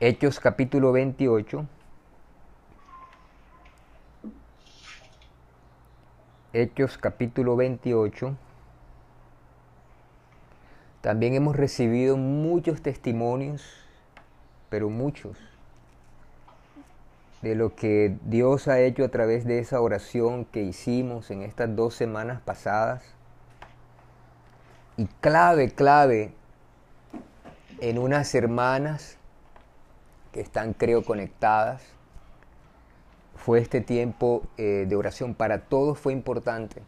Hechos capítulo 28. Hechos capítulo 28. También hemos recibido muchos testimonios, pero muchos, de lo que Dios ha hecho a través de esa oración que hicimos en estas dos semanas pasadas. Y clave, clave, en unas hermanas están creo conectadas. Fue este tiempo eh, de oración para todos fue importante.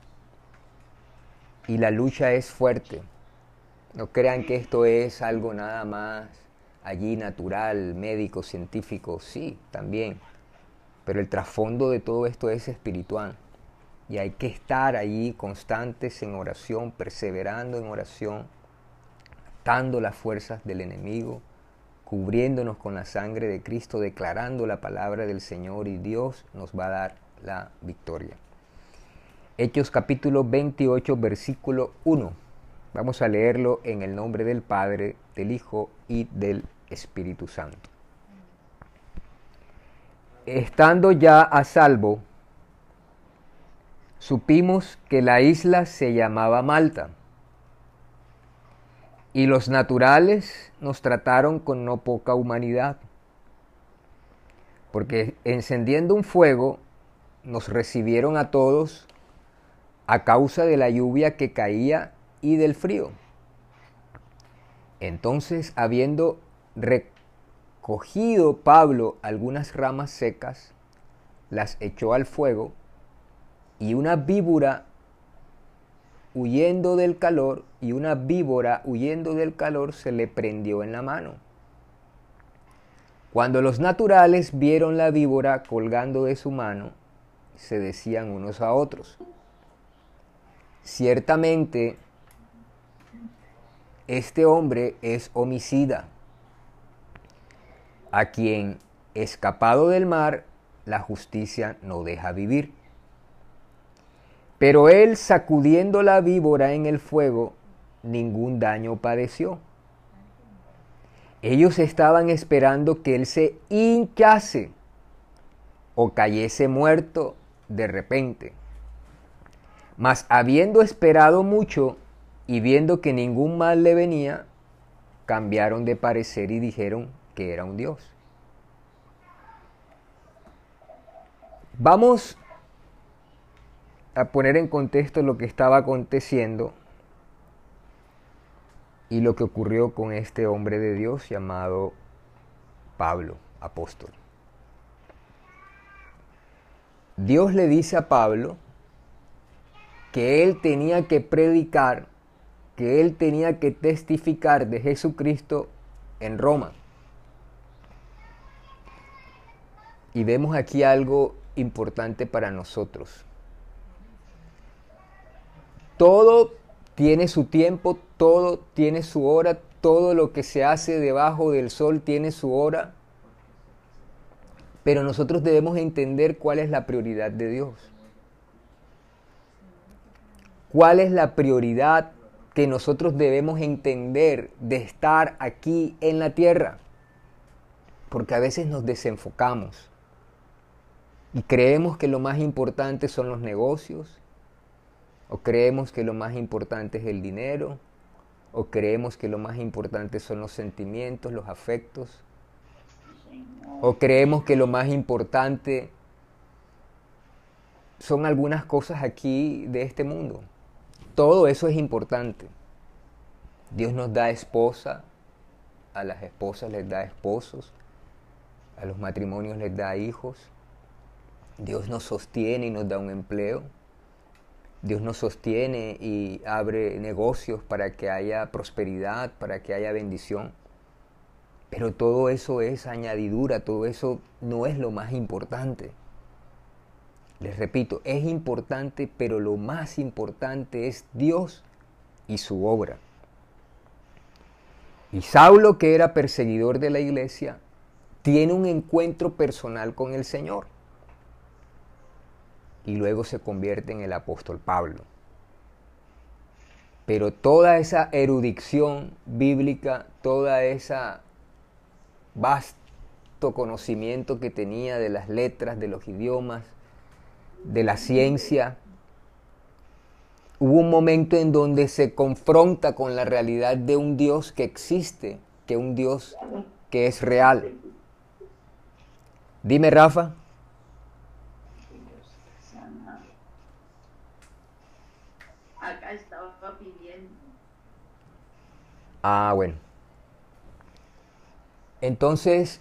Y la lucha es fuerte. No crean que esto es algo nada más allí natural, médico, científico. Sí, también. Pero el trasfondo de todo esto es espiritual. Y hay que estar allí constantes en oración, perseverando en oración, atando las fuerzas del enemigo, cubriéndonos con la sangre de Cristo, declarando la palabra del Señor y Dios nos va a dar la victoria. Hechos capítulo 28, versículo 1. Vamos a leerlo en el nombre del Padre, del Hijo y del Espíritu Santo. Estando ya a salvo, supimos que la isla se llamaba Malta y los naturales nos trataron con no poca humanidad, porque encendiendo un fuego nos recibieron a todos a causa de la lluvia que caía y del frío. Entonces, habiendo recogido Pablo algunas ramas secas, las echó al fuego y una víbora huyendo del calor y una víbora huyendo del calor se le prendió en la mano. Cuando los naturales vieron la víbora colgando de su mano, se decían unos a otros, ciertamente este hombre es homicida, a quien, escapado del mar, la justicia no deja vivir. Pero él, sacudiendo la víbora en el fuego, ningún daño padeció. Ellos estaban esperando que él se hinchase o cayese muerto de repente. Mas habiendo esperado mucho y viendo que ningún mal le venía, cambiaron de parecer y dijeron que era un Dios. Vamos a poner en contexto lo que estaba aconteciendo y lo que ocurrió con este hombre de Dios llamado Pablo, apóstol. Dios le dice a Pablo que él tenía que predicar, que él tenía que testificar de Jesucristo en Roma. Y vemos aquí algo importante para nosotros. Todo tiene su tiempo, todo tiene su hora, todo lo que se hace debajo del sol tiene su hora. Pero nosotros debemos entender cuál es la prioridad de Dios. ¿Cuál es la prioridad que nosotros debemos entender de estar aquí en la tierra? Porque a veces nos desenfocamos y creemos que lo más importante son los negocios, o creemos que lo más importante es el dinero, o creemos que lo más importante son los sentimientos, los afectos, o creemos que lo más importante son algunas cosas aquí de este mundo. Todo eso es importante. Dios nos da esposa, a las esposas les da esposos, a los matrimonios les da hijos. Dios nos sostiene y nos da un empleo. Dios nos sostiene y abre negocios para que haya prosperidad, para que haya bendición. Pero todo eso es añadidura, todo eso no es lo más importante. Les repito, es importante, pero lo más importante es Dios y su obra. Y Saulo, que era perseguidor de la iglesia, tiene un encuentro personal con el Señor. Y luego se convierte en el apóstol Pablo. Pero toda esa erudición bíblica, toda esa vasto conocimiento que tenía de las letras, de los idiomas, de la ciencia, hubo un momento en donde se confronta con la realidad de un Dios que existe, que un Dios que es real. Dime, Rafa. Acá estaba pidiendo. Ah, bueno. Entonces,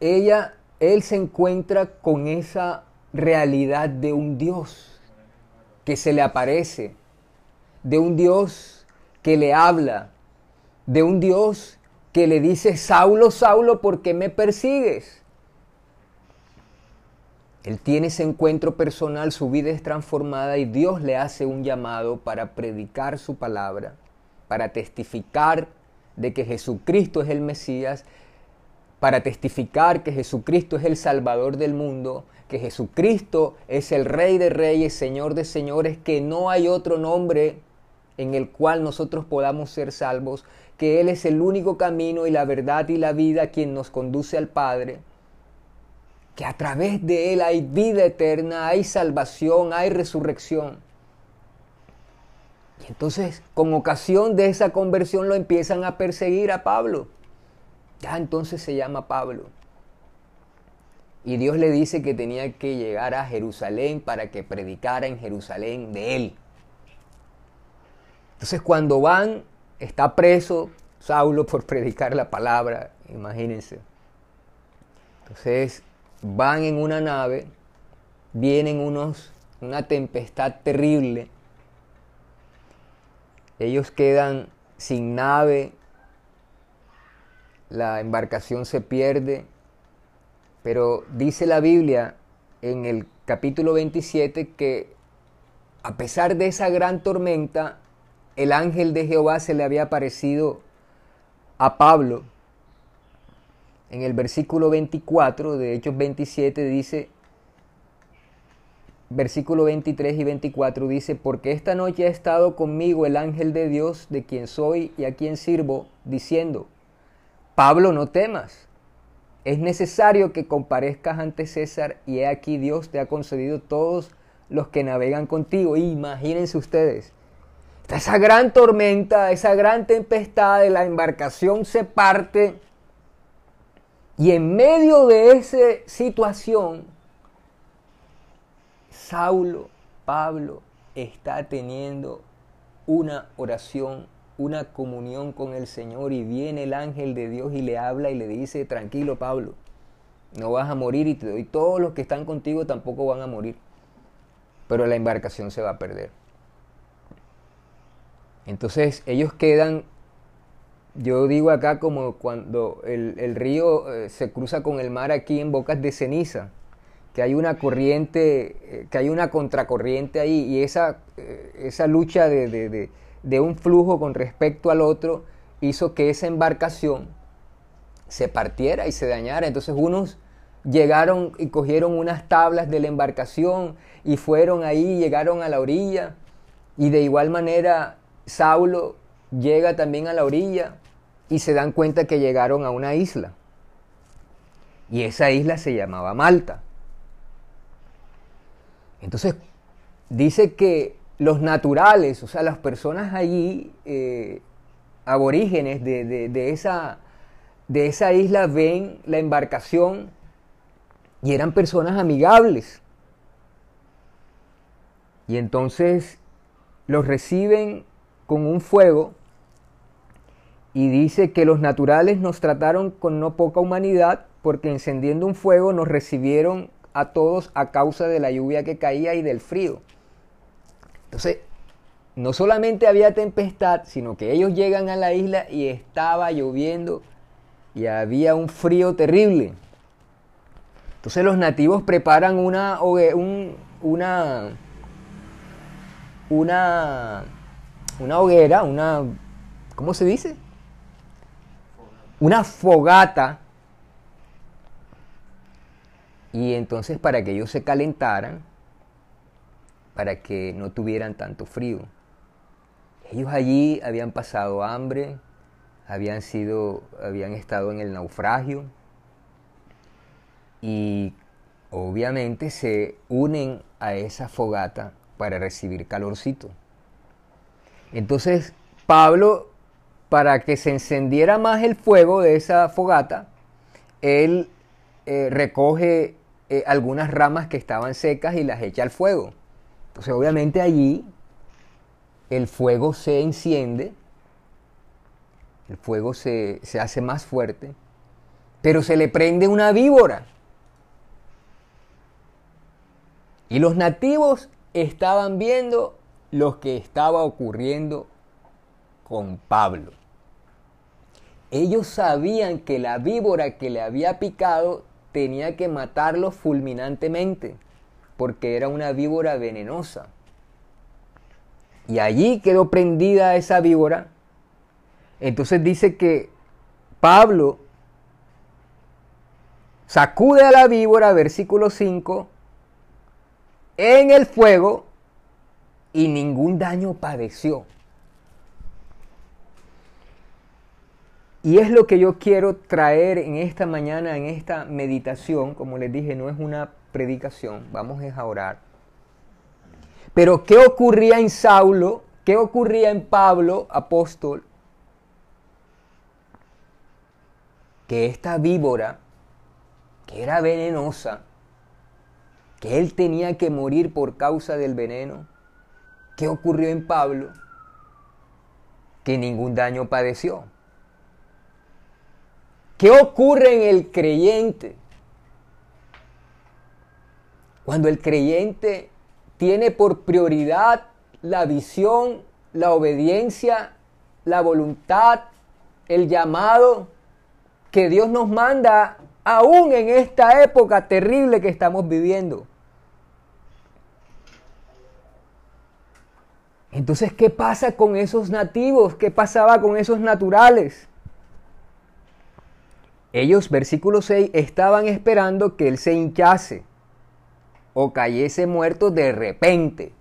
ella, él se encuentra con esa realidad de un Dios que se le aparece, de un Dios que le habla, de un Dios que le dice, Saulo, Saulo, ¿por qué me persigues? Él tiene ese encuentro personal, su vida es transformada y Dios le hace un llamado para predicar su palabra, para testificar de que Jesucristo es el Mesías, para testificar que Jesucristo es el Salvador del mundo, que Jesucristo es el Rey de Reyes, Señor de Señores, que no hay otro nombre en el cual nosotros podamos ser salvos, que Él es el único camino y la verdad y la vida quien nos conduce al Padre, que a través de Él hay vida eterna, hay salvación, hay resurrección. Y entonces, con ocasión de esa conversión, lo empiezan a perseguir a Pablo. Ya entonces se llama Pablo. Y Dios le dice que tenía que llegar a Jerusalén para que predicara en Jerusalén de Él. Entonces cuando van, está preso Saulo por predicar la palabra, imagínense. Entonces van en una nave, vienen unos, una tempestad terrible. Ellos quedan sin nave, la embarcación se pierde, pero dice la Biblia en el capítulo 27 que a pesar de esa gran tormenta, el ángel de Jehová se le había aparecido a Pablo. En el versículo 24 de Hechos 27 dice, versículo 23 y 24 dice, porque esta noche ha estado conmigo el ángel de Dios, de quien soy y a quien sirvo, diciendo, Pablo, no temas, es necesario que comparezcas ante César y he aquí Dios te ha concedido todos los que navegan contigo. Imagínense ustedes, esa gran tormenta, esa gran tempestad la embarcación se parte y en medio de esa situación, Saulo, Pablo, está teniendo una oración, una comunión con el Señor y viene el ángel de Dios y le habla y le dice, tranquilo Pablo, no vas a morir y, y todos los que están contigo tampoco van a morir, pero la embarcación se va a perder. Entonces ellos quedan, yo digo acá como cuando el, río eh, se cruza con el mar aquí en bocas de ceniza, que hay una corriente, eh, que hay una contracorriente ahí y esa, eh, esa lucha de, de un flujo con respecto al otro hizo que esa embarcación se partiera y se dañara. Entonces unos llegaron y cogieron unas tablas de la embarcación y fueron ahí, llegaron a la orilla y de igual manera Saulo llega también a la orilla y se dan cuenta que llegaron a una isla. Y esa isla se llamaba Malta. Entonces, dice que los naturales, o sea, las personas allí, eh, aborígenes de, esa, de esa isla, ven la embarcación y eran personas amigables. Y entonces los reciben con un fuego y dice que los naturales nos trataron con no poca humanidad porque encendiendo un fuego nos recibieron a todos a causa de la lluvia que caía y del frío. Entonces, no solamente había tempestad, sino que ellos llegan a la isla y estaba lloviendo y había un frío terrible. Entonces los nativos preparan una, un, una, una, una hoguera, una, ¿cómo se dice? Una fogata. Y entonces para que ellos se calentaran, para que no tuvieran tanto frío. Ellos allí habían pasado hambre, habían sido, habían estado en el naufragio y obviamente se unen a esa fogata para recibir calorcito. Entonces Pablo, para que se encendiera más el fuego de esa fogata, él eh, recoge eh, algunas ramas que estaban secas y las echa al fuego. Entonces obviamente allí el fuego se enciende, el fuego se, se hace más fuerte, pero se le prende una víbora. Y los nativos estaban viendo lo que estaba ocurriendo con Pablo. Ellos sabían que la víbora que le había picado tenía que matarlo fulminantemente, porque era una víbora venenosa. Y allí quedó prendida esa víbora. Entonces dice que Pablo sacude a la víbora, versículo 5, en el fuego y ningún daño padeció. Y es lo que yo quiero traer en esta mañana, en esta meditación. Como les dije, no es una predicación, vamos a orar. Pero ¿qué ocurría en Saulo? ¿Qué ocurría en Pablo, apóstol? Que esta víbora, que era venenosa, que él tenía que morir por causa del veneno. ¿Qué ocurrió en Pablo? Que ningún daño padeció. ¿Qué ocurre en el creyente? Cuando el creyente tiene por prioridad la visión, la obediencia, la voluntad, el llamado que Dios nos manda aún en esta época terrible que estamos viviendo. Entonces, ¿qué pasa con esos nativos? ¿Qué pasaba con esos naturales? Ellos, versículo 6, estaban esperando que él se hinchase o cayese muerto de repente.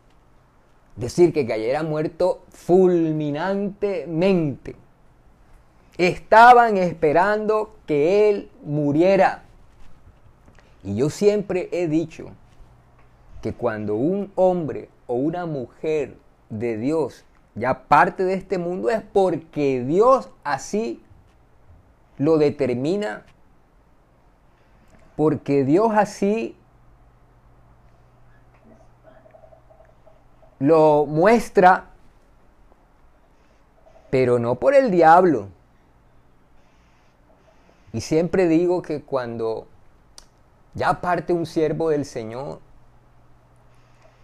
Es decir, que cayera muerto fulminantemente. Estaban esperando que él muriera. Y yo siempre he dicho que cuando un hombre o una mujer de Dios ya parte de este mundo es porque Dios así lo determina, porque Dios así lo muestra, pero no por el diablo. Y siempre digo que cuando ya parte un siervo del Señor,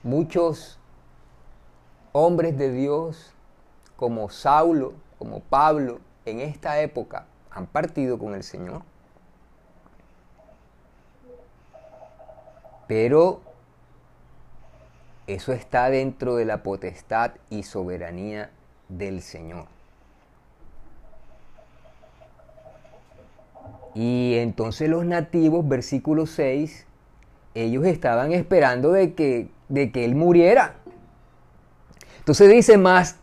muchos hombres de Dios como Saulo, como Pablo, en esta época han partido con el Señor. Pero eso está dentro de la potestad y soberanía del Señor. Y entonces los nativos, versículo 6, ellos estaban esperando de que, de que Él muriera. Entonces dice más,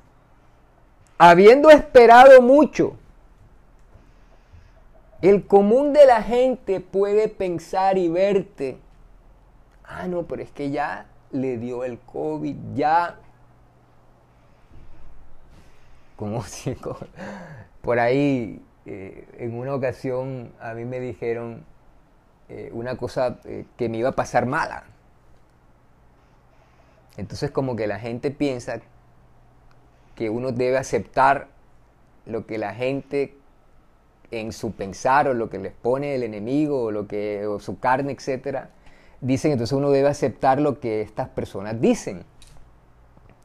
habiendo esperado mucho, el común de la gente puede pensar y verte, ah, no, pero es que ya le dio el COVID, ya, como si por ahí eh, en una ocasión a mí me dijeron eh, una cosa eh, que me iba a pasar mala. Entonces como que la gente piensa que uno debe aceptar lo que la gente en su pensar o lo que les pone el enemigo o lo que o su carne, etcétera, dicen, entonces uno debe aceptar lo que estas personas dicen.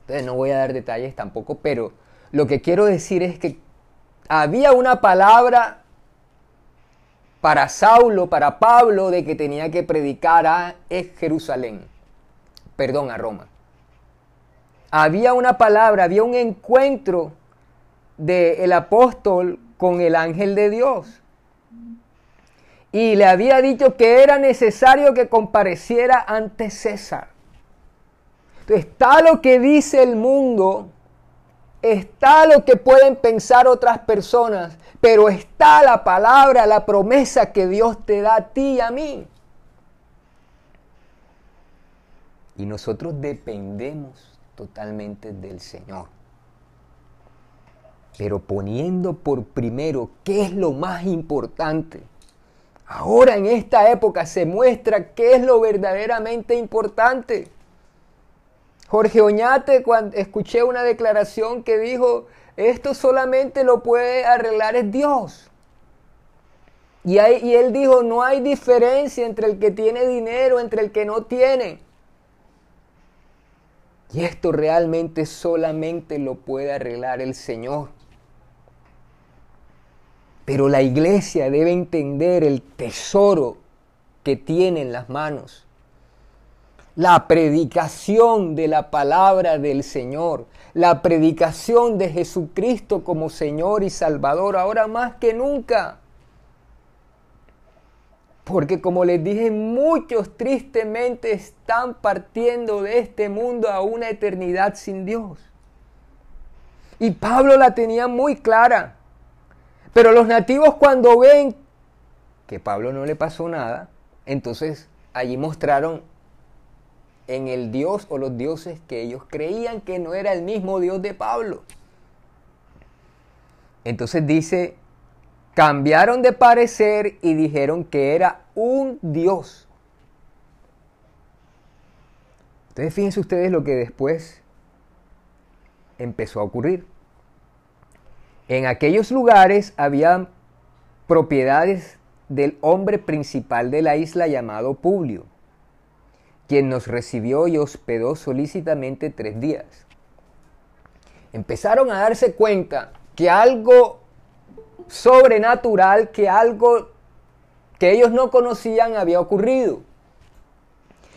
Entonces no voy a dar detalles tampoco, pero lo que quiero decir es que había una palabra para Saulo, para Pablo, de que tenía que predicar a Jerusalén, perdón, a Roma. Había una palabra, había un encuentro del apóstol con el ángel de Dios. Y le había dicho que era necesario que compareciera ante César. Entonces, está lo que dice el mundo, está lo que pueden pensar otras personas, pero está la palabra, la promesa que Dios te da a ti y a mí. Y nosotros dependemos totalmente del Señor. Pero poniendo por primero qué es lo más importante. Ahora en esta época se muestra qué es lo verdaderamente importante. Jorge Oñate, cuando escuché una declaración que dijo, esto solamente lo puede arreglar es Dios. Y, y él dijo, no hay diferencia entre el que tiene dinero, entre el que no tiene. Y esto realmente solamente lo puede arreglar el Señor. Pero la iglesia debe entender el tesoro que tiene en las manos la predicación de la palabra del Señor, la predicación de Jesucristo como Señor y Salvador, ahora más que nunca. Porque como les dije, muchos tristemente están partiendo de este mundo a una eternidad sin Dios. Y Pablo la tenía muy clara. Pero los nativos cuando ven que Pablo no le pasó nada, entonces allí mostraron en el Dios o los dioses que ellos creían que no era el mismo Dios de Pablo. Entonces dice, cambiaron de parecer y dijeron que era un Dios. Entonces fíjense ustedes lo que después empezó a ocurrir. En aquellos lugares había propiedades del hombre principal de la isla llamado Publio quien nos recibió y hospedó solícitamente tres días. Empezaron a darse cuenta que algo sobrenatural, que algo que ellos no conocían había ocurrido.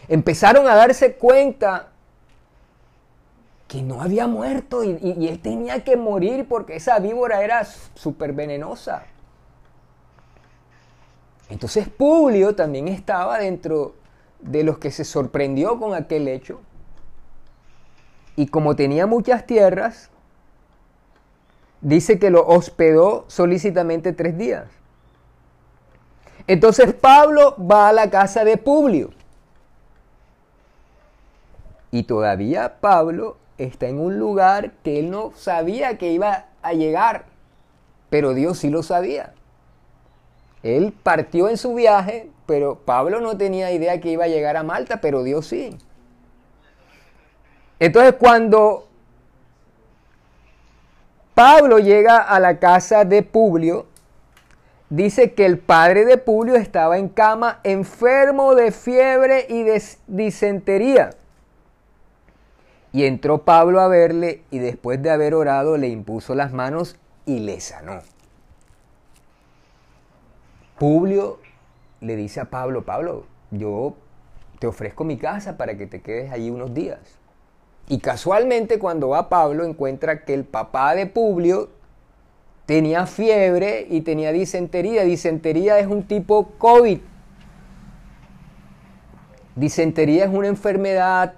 Empezaron a darse cuenta que no había muerto y, él tenía que morir porque esa víbora era súper venenosa. Entonces Publio también estaba dentro de los que se sorprendió con aquel hecho. Y como tenía muchas tierras, dice que lo hospedó solícitamente tres días. Entonces Pablo va a la casa de Publio. Y todavía Pablo está en un lugar que él no sabía que iba a llegar, pero Dios sí lo sabía. Él partió en su viaje, pero Pablo no tenía idea que iba a llegar a Malta, pero Dios sí. Entonces cuando Pablo llega a la casa de Publio, dice que el padre de Publio estaba en cama, enfermo de fiebre y de disentería. Y entró Pablo a verle y después de haber orado le impuso las manos y le sanó. Publio le dice a Pablo, Pablo, yo te ofrezco mi casa para que te quedes allí unos días. Y casualmente cuando va Pablo encuentra que el papá de Publio tenía fiebre y tenía disentería. Disentería es un tipo COVID. Disentería es una enfermedad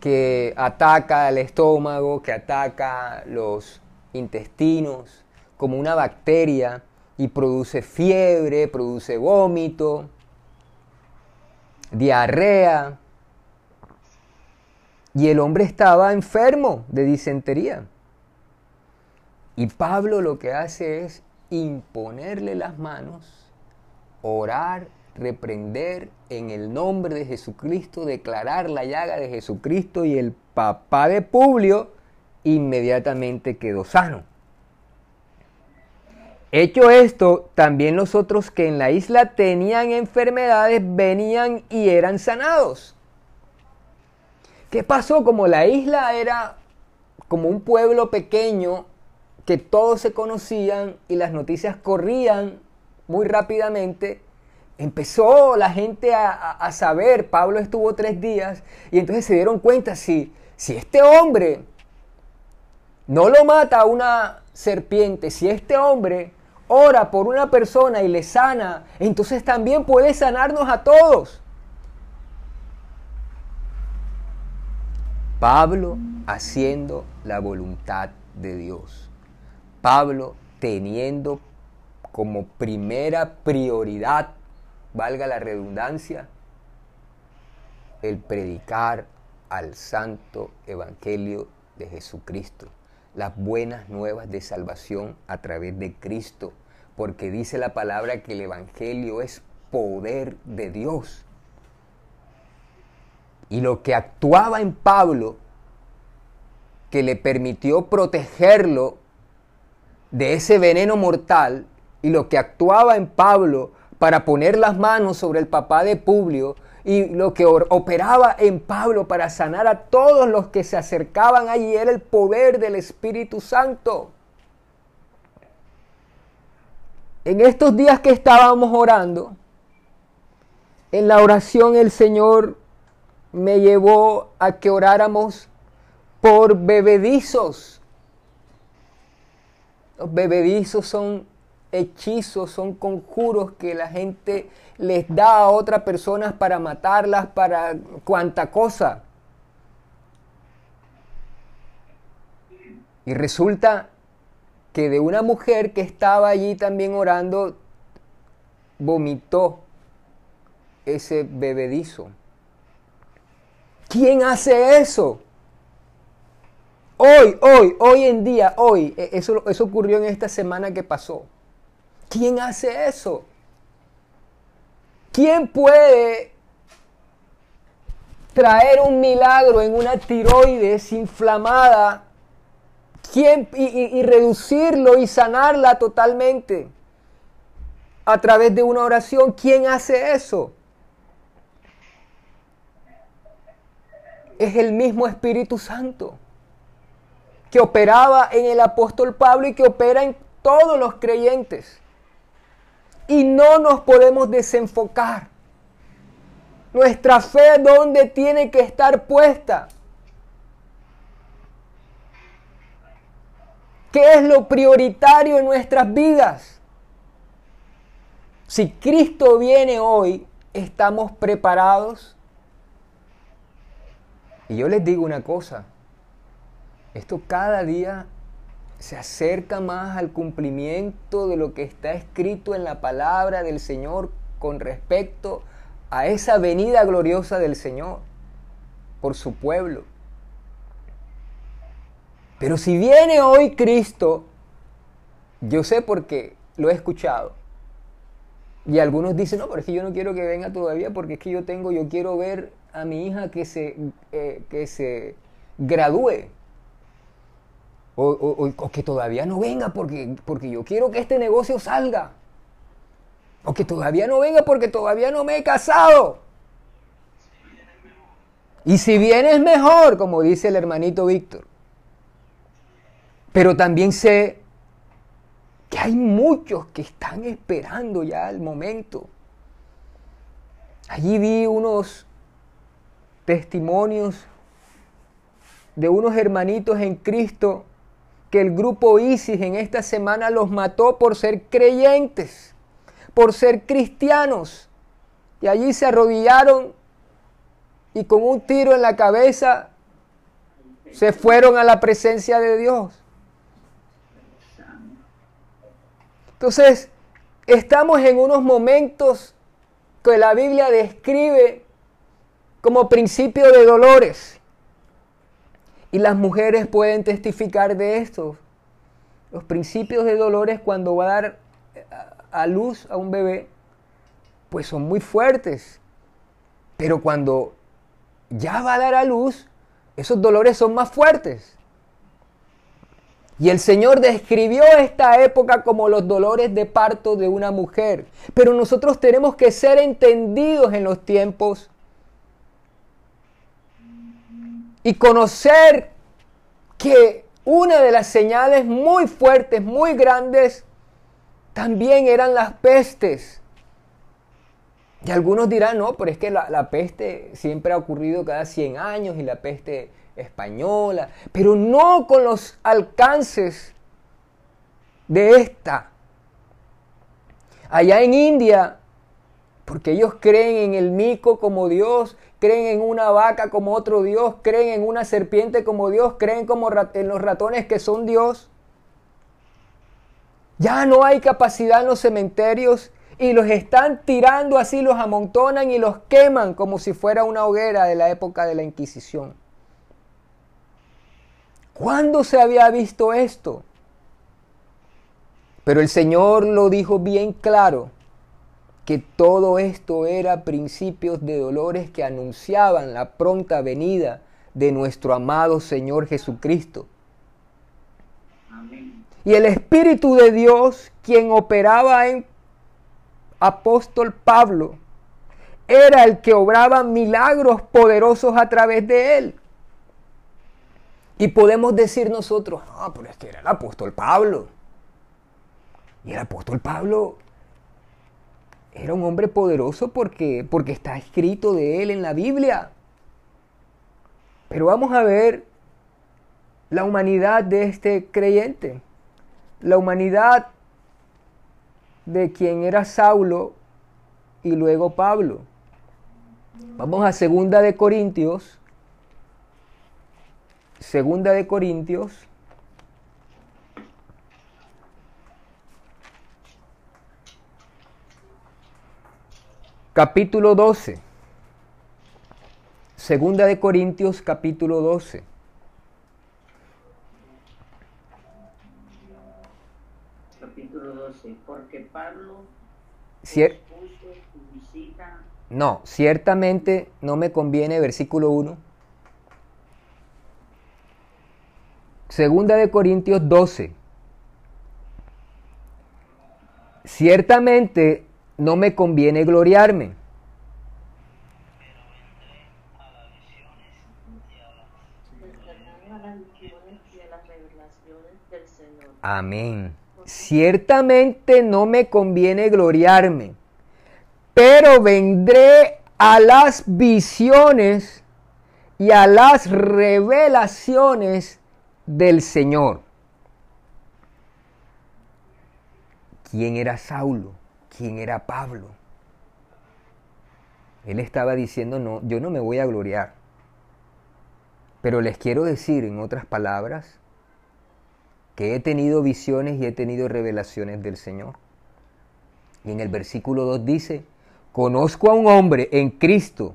que ataca el estómago, que ataca los intestinos, como una bacteria y produce fiebre, produce vómito, diarrea. Y el hombre estaba enfermo de disentería. Y Pablo lo que hace es imponerle las manos, orar, reprender en el nombre de Jesucristo, declarar la llaga de Jesucristo y el papá de Publio inmediatamente quedó sano. Hecho esto, también los otros que en la isla tenían enfermedades venían y eran sanados. ¿Qué pasó? Como la isla era como un pueblo pequeño que todos se conocían y las noticias corrían muy rápidamente, empezó la gente a, saber, Pablo estuvo tres días, y entonces se dieron cuenta, si, si este hombre no lo mata a una serpiente, si este hombre ora por una persona y le sana, entonces también puede sanarnos a todos. Pablo haciendo la voluntad de Dios. Pablo teniendo como primera prioridad, valga la redundancia, el predicar al santo evangelio de Jesucristo, las buenas nuevas de salvación a través de Cristo, porque dice la palabra que el evangelio es poder de Dios. Y lo que actuaba en Pablo, que le permitió protegerlo de ese veneno mortal, y lo que actuaba en Pablo para poner las manos sobre el papá de Publio, y lo que operaba en Pablo para sanar a todos los que se acercaban allí era el poder del Espíritu Santo. En estos días que estábamos orando, en la oración el Señor me llevó a que oráramos por bebedizos. Los bebedizos son hechizos, son conjuros que la gente les da a otras personas para matarlas, para cuanta cosa. Y resulta que de una mujer que estaba allí también orando, vomitó ese bebedizo. ¿Quién hace eso? Hoy, hoy, hoy en día, hoy, e, eso, eso ocurrió en esta semana que pasó. ¿Quién hace eso? ¿Quién puede traer un milagro en una tiroides inflamada ¿Quién, y, reducirlo y sanarla totalmente a través de una oración? ¿Quién hace eso? Es el mismo Espíritu Santo que operaba en el apóstol Pablo y que opera en todos los creyentes y no nos podemos desenfocar. Nuestra fe, ¿dónde tiene que estar puesta? ¿Qué es lo prioritario en nuestras vidas? Si Cristo viene hoy, ¿estamos preparados? Y yo les digo una cosa, esto cada día se acerca más al cumplimiento de lo que está escrito en la palabra del Señor con respecto a esa venida gloriosa del Señor por su pueblo. Pero si viene hoy Cristo, yo sé porque lo he escuchado. Y algunos dicen, no, pero es que yo no quiero que venga todavía porque es que yo tengo, yo quiero ver a mi hija que se, eh, que se gradúe. O, que todavía no venga porque, porque yo quiero que este negocio salga. O que todavía no venga porque todavía no me he casado. Y si viene es mejor, como dice el hermanito Víctor. Pero también sé que hay muchos que están esperando ya el momento. Allí vi unos testimonios de unos hermanitos en Cristo que el grupo ISIS en esta semana los mató por ser creyentes, por ser cristianos. Y allí se arrodillaron y con un tiro en la cabeza se fueron a la presencia de Dios. Entonces, estamos en unos momentos que la Biblia describe como principio de dolores. Y las mujeres pueden testificar de esto. Los principios de dolores cuando va a dar a luz a un bebé, pues son muy fuertes. Pero cuando ya va a dar a luz, esos dolores son más fuertes. Y el Señor describió esta época como los dolores de parto de una mujer. Pero nosotros tenemos que ser entendidos en los tiempos y conocer que una de las señales muy fuertes, muy grandes, también eran las pestes. Y algunos dirán, no, pero es que la, peste siempre ha ocurrido cada 100 años y la peste española, pero no con los alcances de esta. Allá en India, porque ellos creen en el mico como Dios, creen en una vaca como otro Dios, creen en una serpiente como Dios, creen como en los ratones que son Dios. Ya no hay capacidad en los cementerios y los están tirando así, los amontonan y los queman como si fuera una hoguera de la época de la Inquisición. ¿Cuándo se había visto esto? Pero el Señor lo dijo bien claro, que todo esto era principios de dolores que anunciaban la pronta venida de nuestro amado Señor Jesucristo. Y el Espíritu de Dios, quien operaba en apóstol Pablo, era el que obraba milagros poderosos a través de él. Y podemos decir nosotros, ah, pero es que era el apóstol Pablo. Y el apóstol Pablo era un hombre poderoso porque, porque está escrito de él en la Biblia. Pero vamos a ver la humanidad de este creyente. La humanidad de quien era Saulo y luego Pablo. Vamos a segunda de Corintios Segunda de Corintios. Capítulo 12. Segunda de Corintios capítulo 12. Capítulo 12. Porque Pablo Cier No, ciertamente no me conviene, versículo 1 Segunda de Corintios 12. Ciertamente no me conviene gloriarme. Amén. Ciertamente no me conviene gloriarme, pero vendré a las visiones y a las revelaciones del Señor. ¿Quién era Saulo? ¿Quién era Pablo? Él estaba diciendo, no, yo no me voy a gloriar. Pero les quiero decir, en otras palabras, que he tenido visiones y he tenido revelaciones del Señor. Y en el versículo 2 dice, conozco a un hombre en Cristo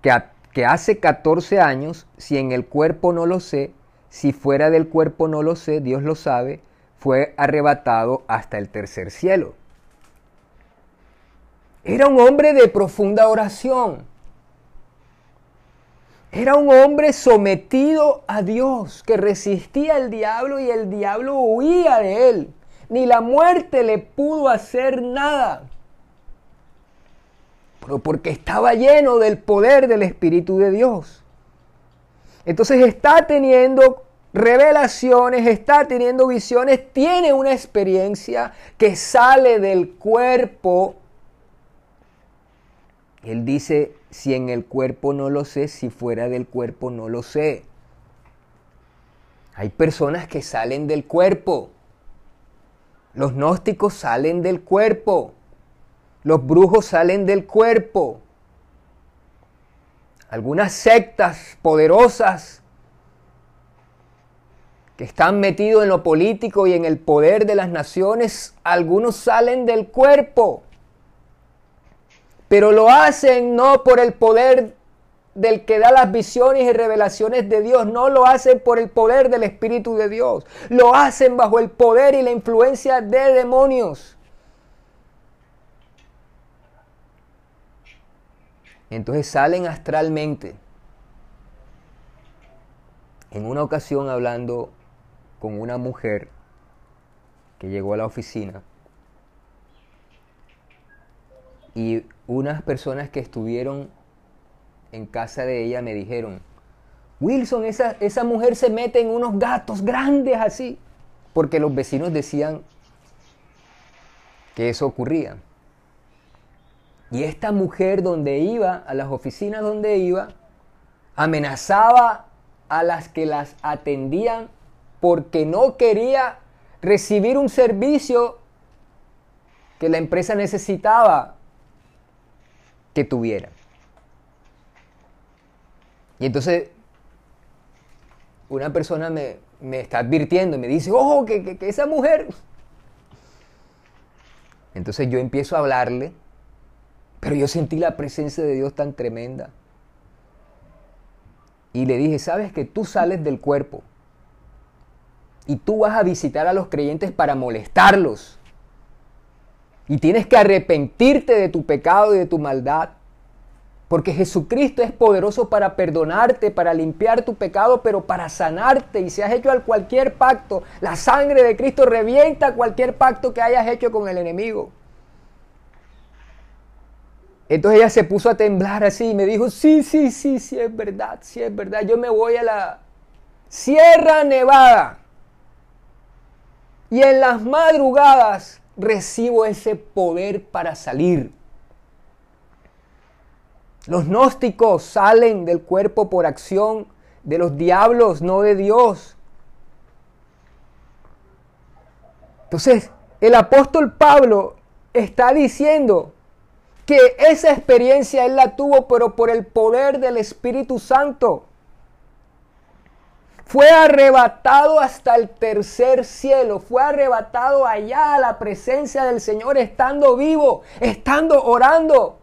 que, que hace 14 años, si en el cuerpo no lo sé, si fuera del cuerpo no lo sé, Dios lo sabe, fue arrebatado hasta el tercer cielo. Era un hombre de profunda oración. Era un hombre sometido a Dios, que resistía al diablo y el diablo huía de él. Ni la muerte le pudo hacer nada. Pero porque estaba lleno del poder del Espíritu de Dios. Entonces está teniendo revelaciones, está teniendo visiones, tiene una experiencia que sale del cuerpo. Él dice, si en el cuerpo no lo sé, si fuera del cuerpo no lo sé. Hay personas que salen del cuerpo. Los gnósticos salen del cuerpo. Los brujos salen del cuerpo. Algunas sectas poderosas que están metidos en lo político y en el poder de las naciones, algunos salen del cuerpo, pero lo hacen no por el poder del que da las visiones y revelaciones de Dios, no lo hacen por el poder del Espíritu de Dios, lo hacen bajo el poder y la influencia de demonios. Entonces salen astralmente. En una ocasión hablando con una mujer que llegó a la oficina y unas personas que estuvieron en casa de ella me dijeron, Wilson, esa, esa mujer se mete en unos gatos grandes así, porque los vecinos decían que eso ocurría. Y esta mujer donde iba, a las oficinas donde iba, amenazaba a las que las atendían porque no quería recibir un servicio que la empresa necesitaba que tuviera. Y entonces una persona me, está advirtiendo y me dice, ojo, que, que esa mujer... Entonces yo empiezo a hablarle, pero yo sentí la presencia de Dios tan tremenda. Y le dije, sabes que tú sales del cuerpo y tú vas a visitar a los creyentes para molestarlos. Y tienes que arrepentirte de tu pecado y de tu maldad. Porque Jesucristo es poderoso para perdonarte, para limpiar tu pecado, pero para sanarte. Y si has hecho cualquier pacto, la sangre de Cristo revienta cualquier pacto que hayas hecho con el enemigo. Entonces ella se puso a temblar así y me dijo, sí, sí, sí, sí, es verdad, sí, es verdad. Yo me voy a la Sierra Nevada. Y en las madrugadas recibo ese poder para salir. Los gnósticos salen del cuerpo por acción de los diablos, no de Dios. Entonces, el apóstol Pablo está diciendo que esa experiencia él la tuvo, pero por el poder del Espíritu Santo. Fue arrebatado hasta el tercer cielo, fue arrebatado allá a la presencia del Señor, estando vivo, estando orando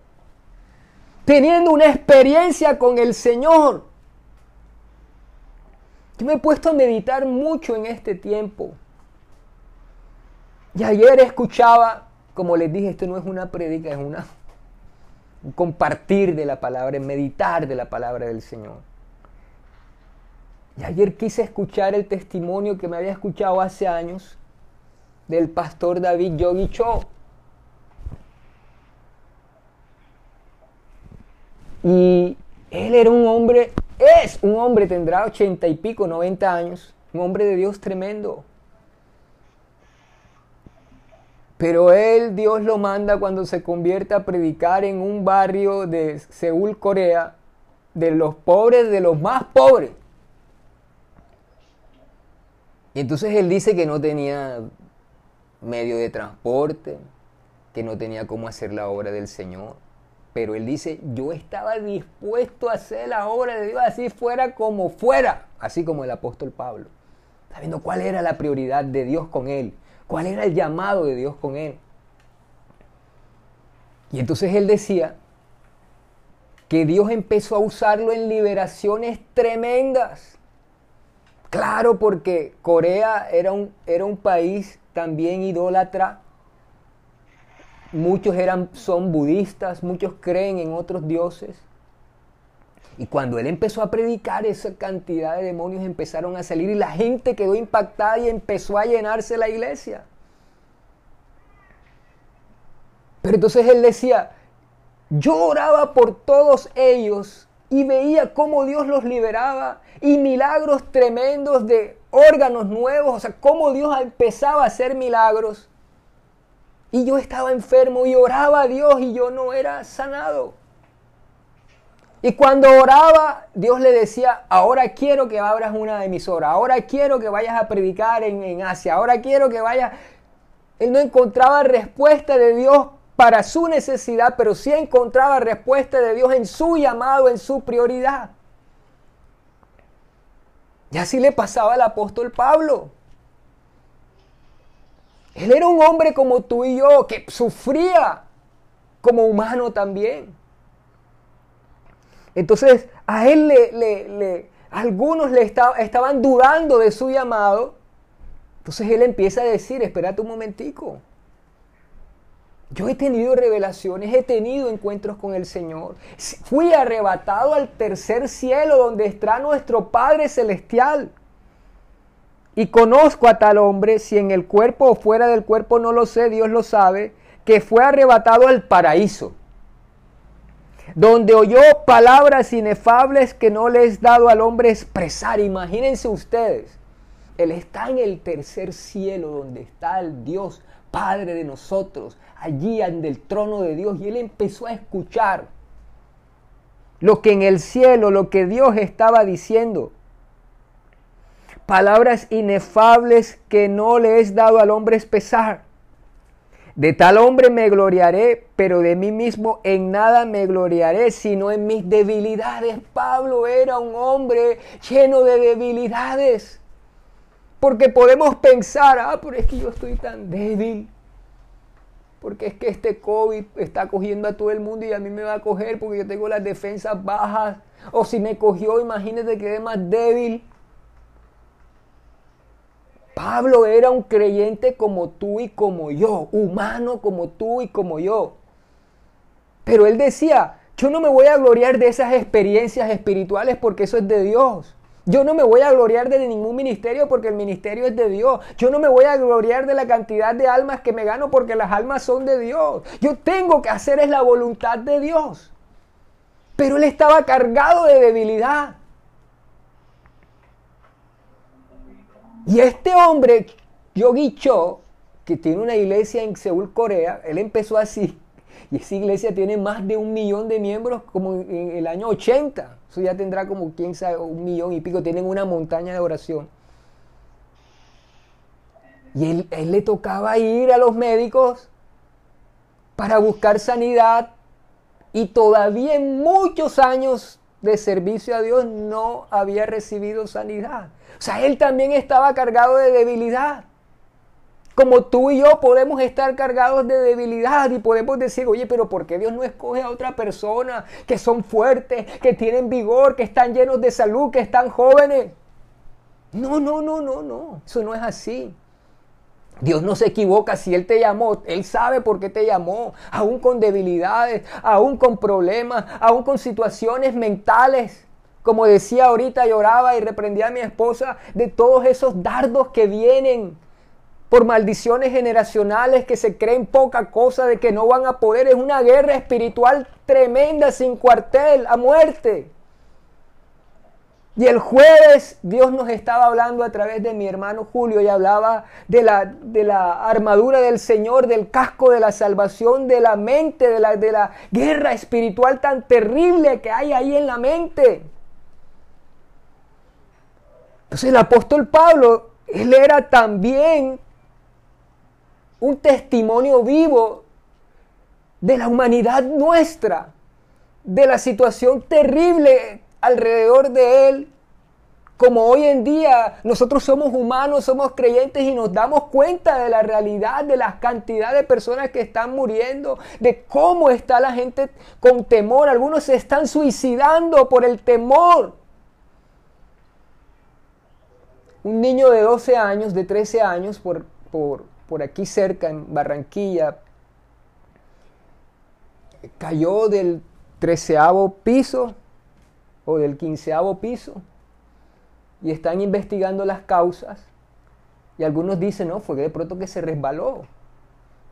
teniendo una experiencia con el Señor. Yo me he puesto a meditar mucho en este tiempo. Y ayer escuchaba, como les dije, esto no es una predica, es una, un compartir de la palabra, meditar de la palabra del Señor. Y ayer quise escuchar el testimonio que me había escuchado hace años del pastor David Yogi Cho. Y él era un hombre, es un hombre, tendrá ochenta y pico, noventa años, un hombre de Dios tremendo. Pero él, Dios lo manda cuando se convierte a predicar en un barrio de Seúl, Corea, de los pobres, de los más pobres. Y entonces él dice que no tenía medio de transporte, que no tenía cómo hacer la obra del Señor. Pero él dice, yo estaba dispuesto a hacer la obra de Dios así fuera como fuera, así como el apóstol Pablo. Sabiendo cuál era la prioridad de Dios con él, cuál era el llamado de Dios con él. Y entonces él decía que Dios empezó a usarlo en liberaciones tremendas. Claro, porque Corea era un, era un país también idólatra muchos eran, son budistas, muchos creen en otros dioses. Y cuando él empezó a predicar, esa cantidad de demonios empezaron a salir y la gente quedó impactada y empezó a llenarse la iglesia. Pero entonces él decía, yo oraba por todos ellos y veía cómo Dios los liberaba y milagros tremendos de órganos nuevos, o sea, cómo Dios empezaba a hacer milagros. Y yo estaba enfermo y oraba a Dios y yo no era sanado. Y cuando oraba, Dios le decía, ahora quiero que abras una emisora, ahora quiero que vayas a predicar en, en Asia, ahora quiero que vayas... Él no encontraba respuesta de Dios para su necesidad, pero sí encontraba respuesta de Dios en su llamado, en su prioridad. Y así le pasaba al apóstol Pablo. Él era un hombre como tú y yo, que sufría como humano también. Entonces, a él le, algunos le estaban dudando de su llamado. Entonces él empieza a decir, espérate un momentico. Yo he tenido revelaciones, he tenido encuentros con el Señor. Fui arrebatado al tercer cielo donde está nuestro Padre Celestial. Y conozco a tal hombre, si en el cuerpo o fuera del cuerpo no lo sé, Dios lo sabe, que fue arrebatado al paraíso, donde oyó palabras inefables que no le es dado al hombre expresar. Imagínense ustedes, Él está en el tercer cielo, donde está el Dios Padre de nosotros, allí ante el trono de Dios, y él empezó a escuchar lo que en el cielo, lo que Dios estaba diciendo. Palabras inefables que no le es dado al hombre pesar. De tal hombre me gloriaré, pero de mí mismo en nada me gloriaré, sino en mis debilidades. Pablo era un hombre lleno de debilidades. Porque podemos pensar, ah, pero es que yo estoy tan débil. Porque es que este COVID está cogiendo a todo el mundo y a mí me va a coger porque yo tengo las defensas bajas. O si me cogió, imagínate que es más débil. Pablo era un creyente como tú y como yo, humano como tú y como yo. Pero él decía, yo no me voy a gloriar de esas experiencias espirituales porque eso es de Dios. Yo no me voy a gloriar de ningún ministerio porque el ministerio es de Dios. Yo no me voy a gloriar de la cantidad de almas que me gano porque las almas son de Dios. Yo tengo que hacer es la voluntad de Dios. Pero él estaba cargado de debilidad. Y este hombre, Yogi Cho, que tiene una iglesia en Seúl, Corea, él empezó así. Y esa iglesia tiene más de un millón de miembros como en el año 80. Eso ya tendrá como, quién sabe, un millón y pico. Tienen una montaña de oración. Y él, le tocaba ir a los médicos para buscar sanidad. Y todavía en muchos años de servicio a Dios no había recibido sanidad. O sea, él también estaba cargado de debilidad. Como tú y yo podemos estar cargados de debilidad y podemos decir, oye, pero ¿por qué Dios no escoge a otra persona que son fuertes, que tienen vigor, que están llenos de salud, que están jóvenes? No, no, no, no, no. Eso no es así. Dios no se equivoca si Él te llamó, Él sabe por qué te llamó, aún con debilidades, aún con problemas, aún con situaciones mentales. Como decía ahorita, lloraba y reprendía a mi esposa de todos esos dardos que vienen por maldiciones generacionales que se creen poca cosa de que no van a poder. Es una guerra espiritual tremenda, sin cuartel, a muerte. Y el jueves Dios nos estaba hablando a través de mi hermano Julio y hablaba de la, de la armadura del Señor, del casco de la salvación, de la mente, de la, de la guerra espiritual tan terrible que hay ahí en la mente. Entonces el apóstol Pablo, él era también un testimonio vivo de la humanidad nuestra, de la situación terrible alrededor de él. Como hoy en día nosotros somos humanos, somos creyentes y nos damos cuenta de la realidad, de la cantidad de personas que están muriendo, de cómo está la gente con temor. Algunos se están suicidando por el temor un niño de 12 años, de 13 años, por, por, aquí cerca, en Barranquilla, cayó del treceavo piso o del quinceavo piso y están investigando las causas y algunos dicen, no, fue de pronto que se resbaló.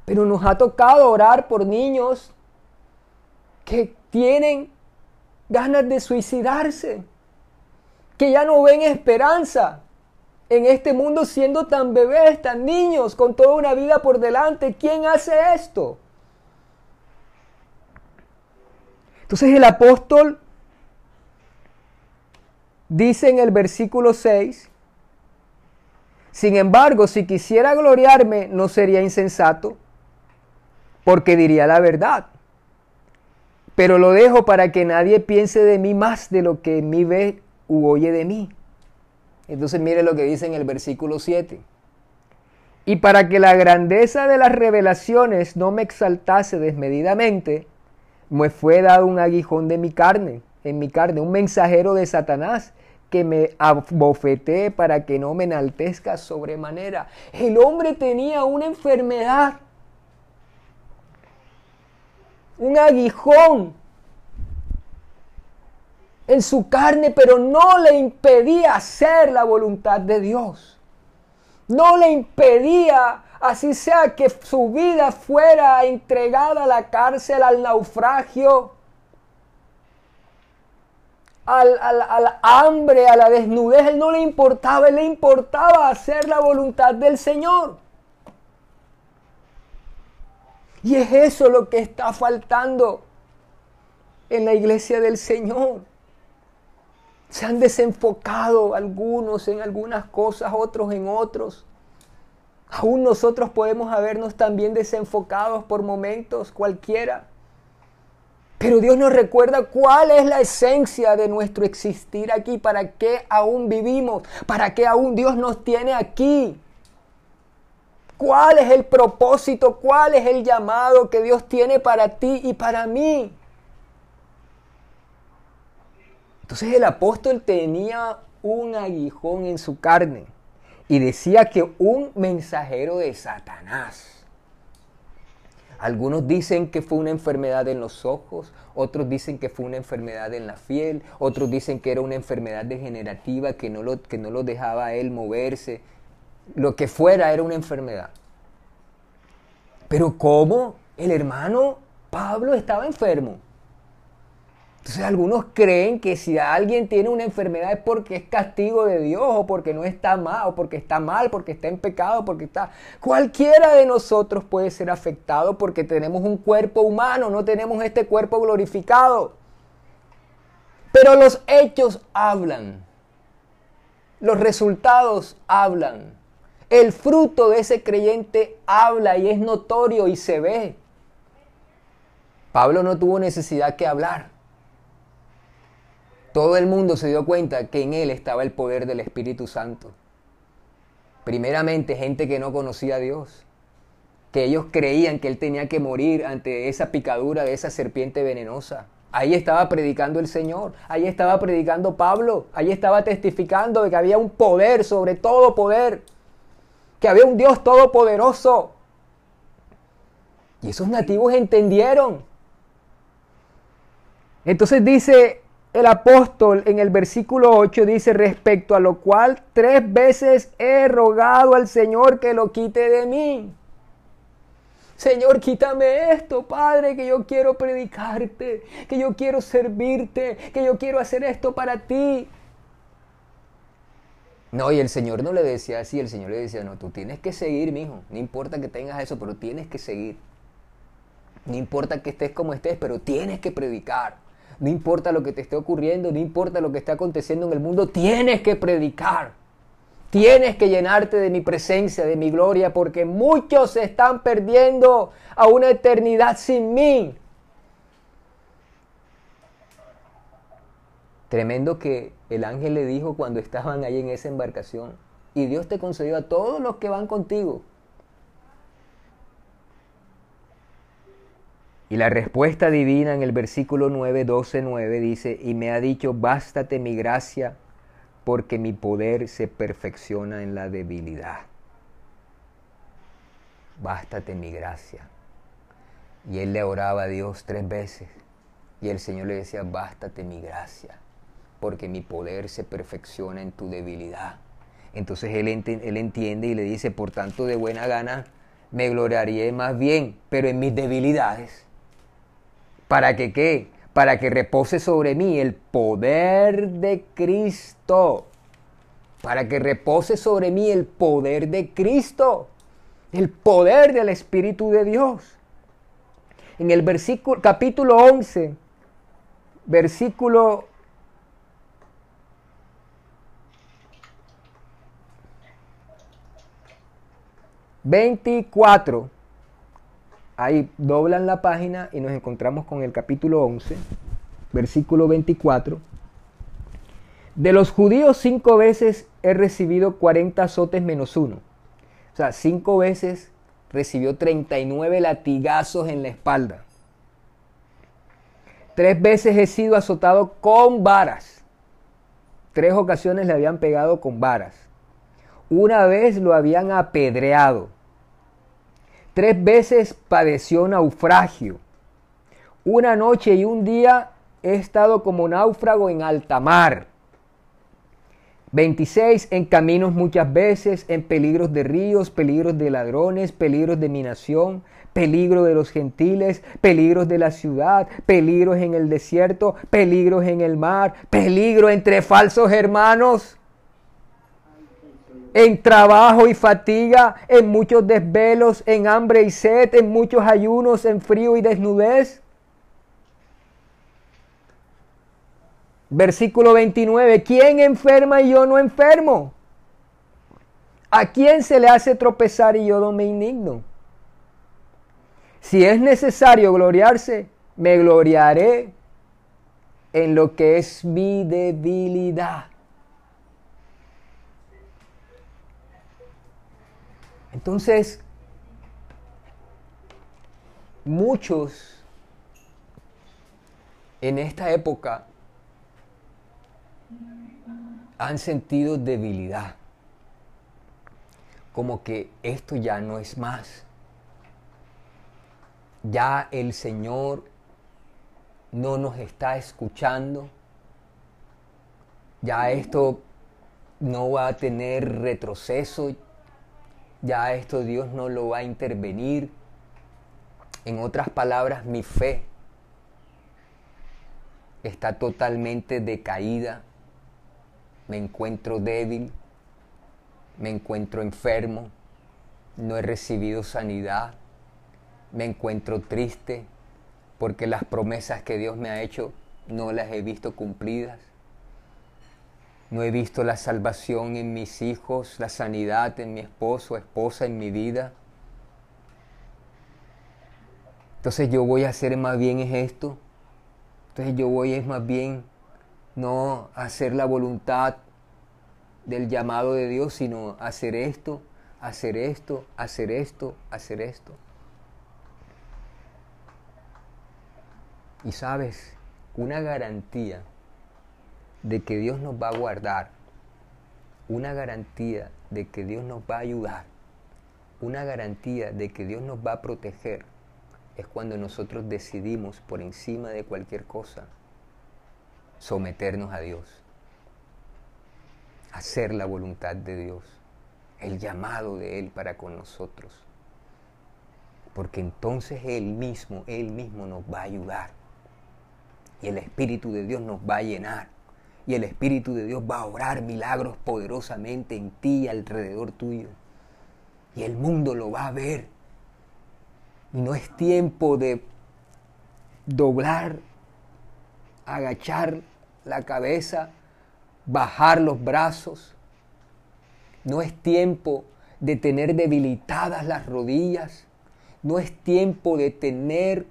Pero nos ha tocado orar por niños que tienen ganas de suicidarse, que ya no ven esperanza, en este mundo siendo tan bebés, tan niños, con toda una vida por delante. ¿Quién hace esto? Entonces el apóstol dice en el versículo 6, sin embargo, si quisiera gloriarme, no sería insensato, porque diría la verdad. Pero lo dejo para que nadie piense de mí más de lo que en mí ve u oye de mí. Entonces mire lo que dice en el versículo 7. Y para que la grandeza de las revelaciones no me exaltase desmedidamente, me fue dado un aguijón de mi carne, en mi carne, un mensajero de Satanás que me abofetee para que no me enaltezca sobremanera. El hombre tenía una enfermedad, un aguijón en su carne, pero no le impedía hacer la voluntad de Dios. No le impedía, así sea que su vida fuera entregada a la cárcel, al naufragio, al, hambre, a la desnudez. Él no le importaba, él le importaba hacer la voluntad del Señor. Y es eso lo que está faltando en la iglesia del Señor. Se han desenfocado algunos en algunas cosas, otros en otros. Aún nosotros podemos habernos también desenfocados por momentos cualquiera. Pero Dios nos recuerda cuál es la esencia de nuestro existir aquí, para qué aún vivimos, para qué aún Dios nos tiene aquí. ¿Cuál es el propósito? ¿Cuál es el llamado que Dios tiene para ti y para mí? Entonces el apóstol tenía un aguijón en su carne y decía que un mensajero de Satanás. Algunos dicen que fue una enfermedad en los ojos, otros dicen que fue una enfermedad en la piel, otros dicen que era una enfermedad degenerativa que no lo, que no lo dejaba a él moverse lo que fuera era una enfermedad. Pero ¿cómo? El hermano Pablo estaba enfermo. Entonces algunos creen que si alguien tiene una enfermedad es porque es castigo de Dios o porque no está mal o porque está mal, porque está en pecado, porque está... Cualquiera de nosotros puede ser afectado porque tenemos un cuerpo humano, no tenemos este cuerpo glorificado. Pero los hechos hablan. Los resultados hablan. El fruto de ese creyente habla y es notorio y se ve. Pablo no tuvo necesidad que hablar. Todo el mundo se dio cuenta que en él estaba el poder del Espíritu Santo. Primeramente gente que no conocía a Dios, que ellos creían que él tenía que morir ante esa picadura de esa serpiente venenosa. Ahí estaba predicando el Señor, ahí estaba predicando Pablo, ahí estaba testificando de que había un poder sobre todo poder que había un Dios todopoderoso. Y esos nativos entendieron. Entonces dice el apóstol en el versículo 8, dice, respecto a lo cual tres veces he rogado al Señor que lo quite de mí. Señor, quítame esto, Padre, que yo quiero predicarte, que yo quiero servirte, que yo quiero hacer esto para ti. No, y el Señor no le decía así, el Señor le decía, no, tú tienes que seguir, mijo. No importa que tengas eso, pero tienes que seguir. No importa que estés como estés, pero tienes que predicar. No importa lo que te esté ocurriendo, no importa lo que esté aconteciendo en el mundo, tienes que predicar. Tienes que llenarte de mi presencia, de mi gloria, porque muchos se están perdiendo a una eternidad sin mí. Tremendo que el ángel le dijo cuando estaban ahí en esa embarcación, y Dios te concedió a todos los que van contigo. Y la respuesta divina en el versículo 9, 12, 9 dice, y me ha dicho, bástate mi gracia, porque mi poder se perfecciona en la debilidad. Bástate mi gracia. Y él le oraba a Dios tres veces. Y el Señor le decía, bástate mi gracia porque mi poder se perfecciona en tu debilidad. Entonces él, él entiende y le dice, por tanto de buena gana me gloriaré más bien, pero en mis debilidades. ¿Para que qué? Para que repose sobre mí el poder de Cristo. Para que repose sobre mí el poder de Cristo. El poder del Espíritu de Dios. En el versículo, capítulo 11, versículo 24. Ahí doblan la página y nos encontramos con el capítulo 11, versículo 24. De los judíos cinco veces he recibido 40 azotes menos uno. O sea, cinco veces recibió 39 latigazos en la espalda. Tres veces he sido azotado con varas. Tres ocasiones le habían pegado con varas. Una vez lo habían apedreado. Tres veces padeció naufragio. Una noche y un día he estado como náufrago en alta mar. 26 en caminos muchas veces, en peligros de ríos, peligros de ladrones, peligros de minación, peligro de los gentiles, peligros de la ciudad, peligros en el desierto, peligros en el mar, peligro entre falsos hermanos. En trabajo y fatiga, en muchos desvelos, en hambre y sed, en muchos ayunos, en frío y desnudez. Versículo 29, ¿quién enferma y yo no enfermo? ¿A quién se le hace tropezar y yo no me indigno? Si es necesario gloriarse, me gloriaré en lo que es mi debilidad. Entonces, muchos en esta época han sentido debilidad, como que esto ya no es más. Ya el Señor no nos está escuchando. Ya esto no va a tener retroceso. Ya esto Dios no lo va a intervenir. En otras palabras, mi fe está totalmente decaída. Me encuentro débil. Me encuentro enfermo. No he recibido sanidad. Me encuentro triste porque las promesas que Dios me ha hecho no las he visto cumplidas. No he visto la salvación en mis hijos, la sanidad en mi esposo, esposa, en mi vida. Entonces yo voy a hacer más bien es esto. Entonces yo voy es más bien no hacer la voluntad del llamado de Dios, sino hacer esto, hacer esto, hacer esto, hacer esto. Y sabes, una garantía de que Dios nos va a guardar, una garantía de que Dios nos va a ayudar, una garantía de que Dios nos va a proteger, es cuando nosotros decidimos por encima de cualquier cosa someternos a Dios, hacer la voluntad de Dios, el llamado de Él para con nosotros. Porque entonces Él mismo, Él mismo nos va a ayudar y el Espíritu de Dios nos va a llenar. Y el Espíritu de Dios va a obrar milagros poderosamente en ti y alrededor tuyo. Y el mundo lo va a ver. Y no es tiempo de doblar, agachar la cabeza, bajar los brazos. No es tiempo de tener debilitadas las rodillas. No es tiempo de tener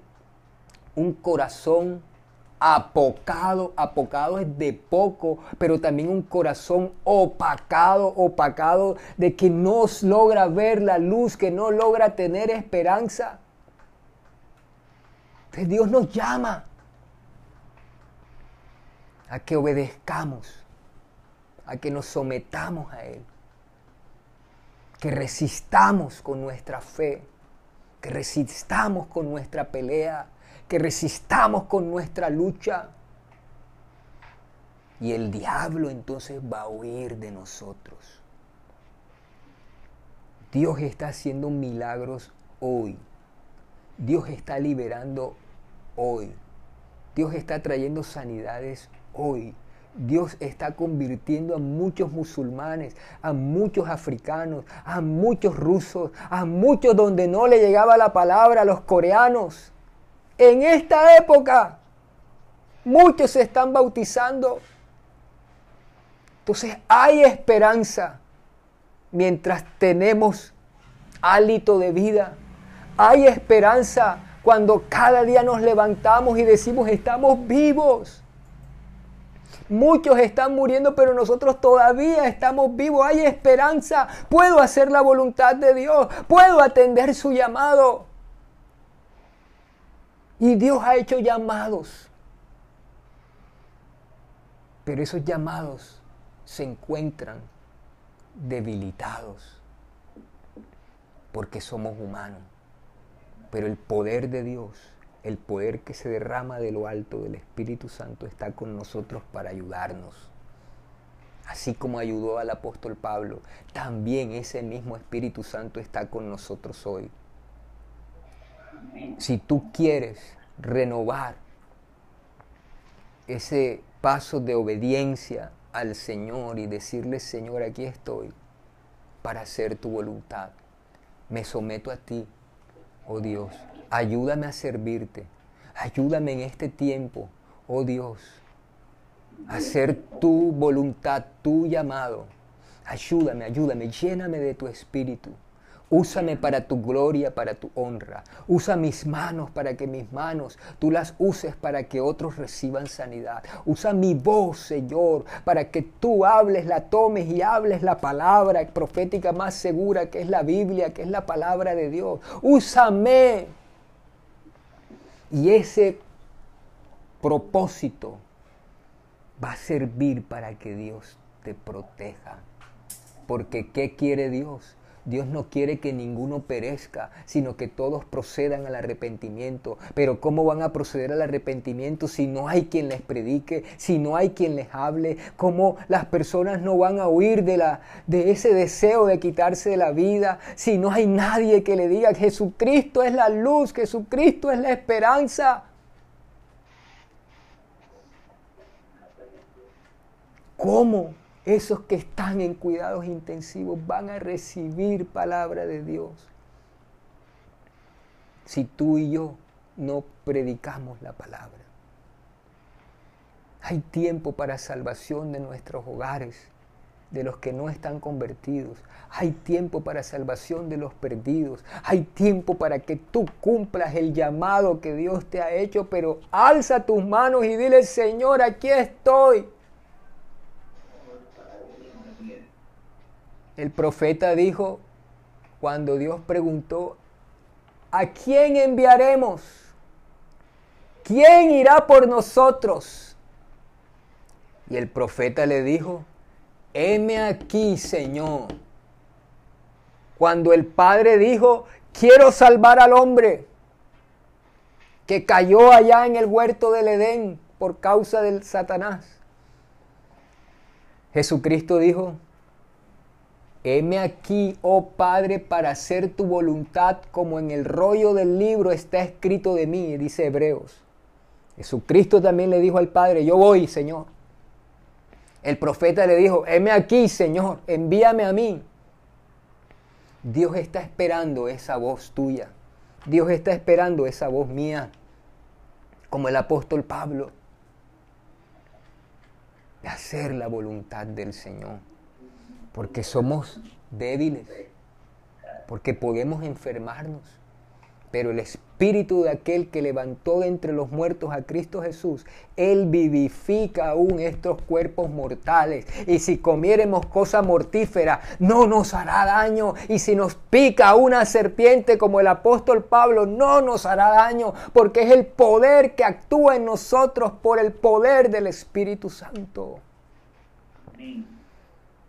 un corazón apocado, apocado es de poco, pero también un corazón opacado, opacado de que no logra ver la luz, que no logra tener esperanza. Entonces Dios nos llama a que obedezcamos, a que nos sometamos a Él, que resistamos con nuestra fe, que resistamos con nuestra pelea, que resistamos con nuestra lucha. Y el diablo entonces va a huir de nosotros. Dios está haciendo milagros hoy. Dios está liberando hoy. Dios está trayendo sanidades hoy. Dios está convirtiendo a muchos musulmanes, a muchos africanos, a muchos rusos, a muchos donde no le llegaba la palabra, a los coreanos. En esta época, muchos se están bautizando. Entonces hay esperanza mientras tenemos hálito de vida. Hay esperanza cuando cada día nos levantamos y decimos estamos vivos. Muchos están muriendo, pero nosotros todavía estamos vivos. Hay esperanza. Puedo hacer la voluntad de Dios. Puedo atender su llamado. Y Dios ha hecho llamados. Pero esos llamados se encuentran debilitados porque somos humanos. Pero el poder de Dios, el poder que se derrama de lo alto del Espíritu Santo está con nosotros para ayudarnos. Así como ayudó al apóstol Pablo, también ese mismo Espíritu Santo está con nosotros hoy si tú quieres renovar ese paso de obediencia al Señor y decirle, Señor, aquí estoy, para hacer tu voluntad. Me someto a ti, oh Dios. Ayúdame a servirte. Ayúdame en este tiempo, oh Dios, a hacer tu voluntad, tu llamado. Ayúdame, ayúdame, lléname de tu espíritu. Úsame para tu gloria, para tu honra. Usa mis manos para que mis manos tú las uses para que otros reciban sanidad. Usa mi voz, Señor, para que tú hables, la tomes y hables la palabra profética más segura que es la Biblia, que es la palabra de Dios. Úsame. Y ese propósito va a servir para que Dios te proteja. Porque ¿qué quiere Dios? Dios no quiere que ninguno perezca, sino que todos procedan al arrepentimiento. Pero ¿cómo van a proceder al arrepentimiento si no hay quien les predique, si no hay quien les hable? ¿Cómo las personas no van a huir de, la, de ese deseo de quitarse de la vida si no hay nadie que le diga Jesucristo es la luz, Jesucristo es la esperanza? ¿Cómo? Esos que están en cuidados intensivos van a recibir palabra de Dios. Si tú y yo no predicamos la palabra. Hay tiempo para salvación de nuestros hogares, de los que no están convertidos. Hay tiempo para salvación de los perdidos. Hay tiempo para que tú cumplas el llamado que Dios te ha hecho, pero alza tus manos y dile, Señor, aquí estoy. El profeta dijo, cuando Dios preguntó, ¿a quién enviaremos? ¿Quién irá por nosotros? Y el profeta le dijo, heme aquí, Señor. Cuando el Padre dijo, quiero salvar al hombre que cayó allá en el huerto del Edén por causa del Satanás. Jesucristo dijo, Heme aquí, oh Padre, para hacer tu voluntad como en el rollo del libro está escrito de mí, dice Hebreos. Jesucristo también le dijo al Padre, yo voy, Señor. El profeta le dijo, heme aquí, Señor, envíame a mí. Dios está esperando esa voz tuya. Dios está esperando esa voz mía, como el apóstol Pablo, de hacer la voluntad del Señor porque somos débiles, porque podemos enfermarnos. Pero el espíritu de aquel que levantó de entre los muertos a Cristo Jesús, Él vivifica aún estos cuerpos mortales. Y si comiéremos cosa mortífera, no nos hará daño. Y si nos pica una serpiente como el apóstol Pablo, no nos hará daño, porque es el poder que actúa en nosotros por el poder del Espíritu Santo. Amén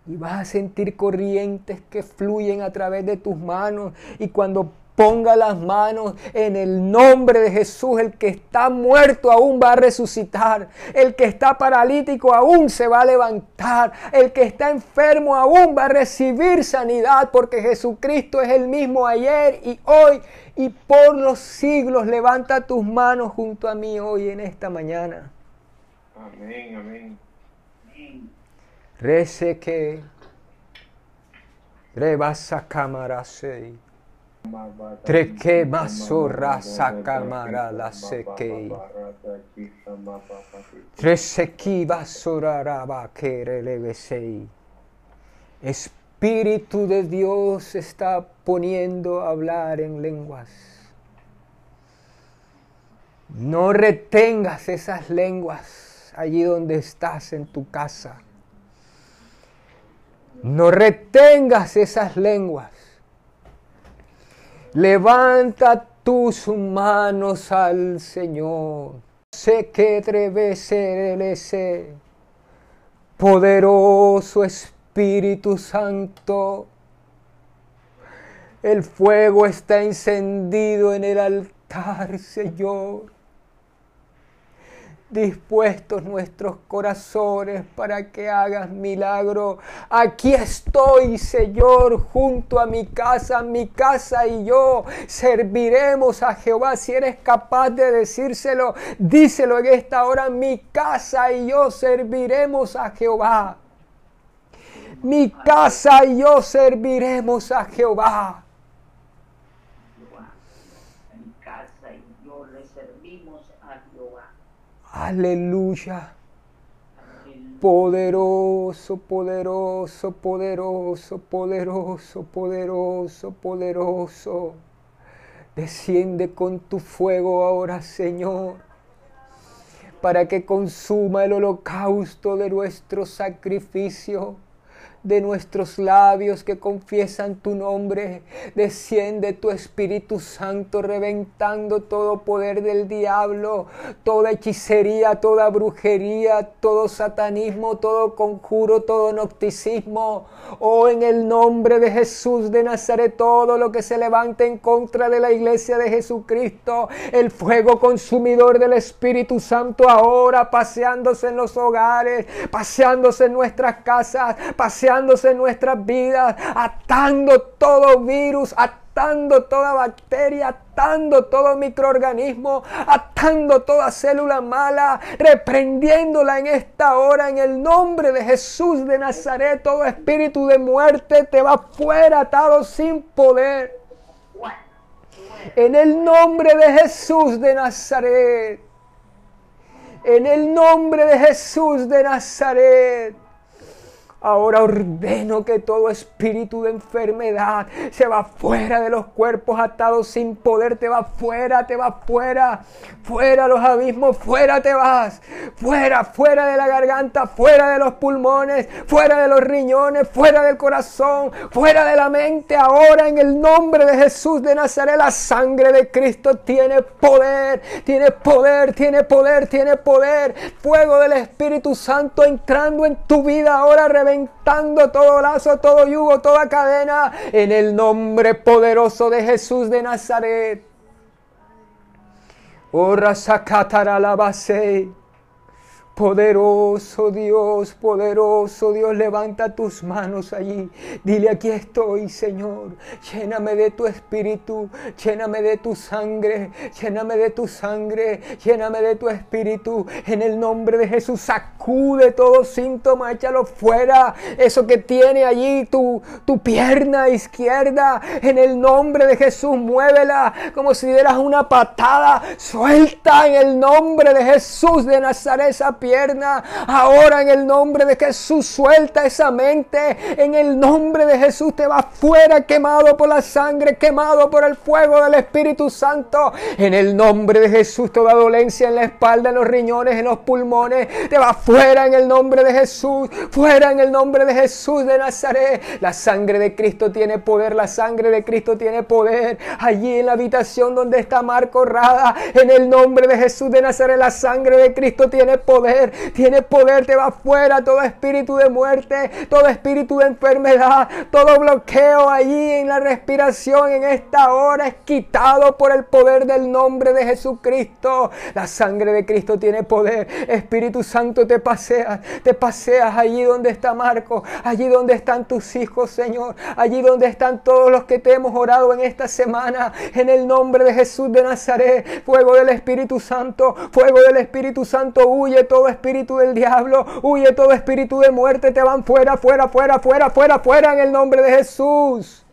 y vas a sentir corrientes que fluyen a través de tus manos y cuando ponga las manos en el nombre de Jesús, el que está muerto aún va a resucitar, el que está paralítico aún se va a levantar, el que está enfermo aún va a recibir sanidad porque Jesucristo es el mismo ayer y hoy y por los siglos. Levanta tus manos junto a mí hoy en esta mañana. Amén, amén. Reseke. Rebasa sei. Treke masura sakamara la sekei. Treseki basura raba sei. Espíritu de Dios está poniendo a hablar en lenguas. No retengas esas lenguas allí donde estás en tu casa. No retengas esas lenguas. Levanta tus manos al Señor. Sé que ese poderoso Espíritu Santo. El fuego está encendido en el altar, Señor dispuestos nuestros corazones para que hagas milagro. Aquí estoy, Señor, junto a mi casa, mi casa y yo serviremos a Jehová. Si eres capaz de decírselo, díselo en esta hora, mi casa y yo serviremos a Jehová. Mi casa y yo serviremos a Jehová. Mi casa y yo le servimos a Jehová. Aleluya. Poderoso, poderoso, poderoso, poderoso, poderoso, poderoso. Desciende con tu fuego ahora, Señor, para que consuma el holocausto de nuestro sacrificio de nuestros labios que confiesan tu nombre. Desciende tu Espíritu Santo reventando todo poder del diablo, toda hechicería, toda brujería, todo satanismo, todo conjuro, todo nocticismo. Oh, en el nombre de Jesús de Nazaret, todo lo que se levante en contra de la iglesia de Jesucristo, el fuego consumidor del Espíritu Santo ahora paseándose en los hogares, paseándose en nuestras casas, paseándose en nuestras vidas, atando todo virus, atando toda bacteria, atando todo microorganismo, atando toda célula mala, reprendiéndola en esta hora en el nombre de Jesús de Nazaret. Todo espíritu de muerte te va fuera atado sin poder. En el nombre de Jesús de Nazaret. En el nombre de Jesús de Nazaret. Ahora ordeno que todo espíritu de enfermedad se va fuera de los cuerpos atados sin poder, te va fuera, te va fuera, fuera los abismos, fuera te vas, fuera, fuera de la garganta, fuera de los pulmones, fuera de los riñones, fuera del corazón, fuera de la mente. Ahora en el nombre de Jesús de Nazaret, la sangre de Cristo tiene poder, tiene poder, tiene poder, tiene poder. Fuego del Espíritu Santo entrando en tu vida ahora, reventando todo lazo, todo yugo, toda cadena, en el nombre poderoso de Jesús de Nazaret. Oh, Poderoso Dios, poderoso Dios, levanta tus manos allí. Dile, aquí estoy, Señor. Lléname de tu espíritu, lléname de tu sangre, lléname de tu sangre, lléname de tu espíritu. En el nombre de Jesús, sacude todo síntoma, échalo fuera. Eso que tiene allí tu, tu pierna izquierda, en el nombre de Jesús, muévela como si dieras una patada. Suelta en el nombre de Jesús de Nazaret esa pierna. Ahora en el nombre de Jesús suelta esa mente. En el nombre de Jesús te va fuera quemado por la sangre, quemado por el fuego del Espíritu Santo. En el nombre de Jesús toda dolencia en la espalda, en los riñones, en los pulmones, te va fuera en el nombre de Jesús. Fuera en el nombre de Jesús de Nazaret. La sangre de Cristo tiene poder, la sangre de Cristo tiene poder. Allí en la habitación donde está Marco Rada, en el nombre de Jesús de Nazaret, la sangre de Cristo tiene poder tiene poder, te va fuera todo espíritu de muerte, todo espíritu de enfermedad, todo bloqueo allí en la respiración en esta hora es quitado por el poder del nombre de Jesucristo. La sangre de Cristo tiene poder. Espíritu Santo te paseas, te paseas allí donde está Marco, allí donde están tus hijos, Señor, allí donde están todos los que te hemos orado en esta semana, en el nombre de Jesús de Nazaret, fuego del Espíritu Santo, fuego del Espíritu Santo, huye todo espíritu del diablo, huye todo espíritu de muerte, te van fuera, fuera, fuera, fuera, fuera, fuera en el nombre de Jesús.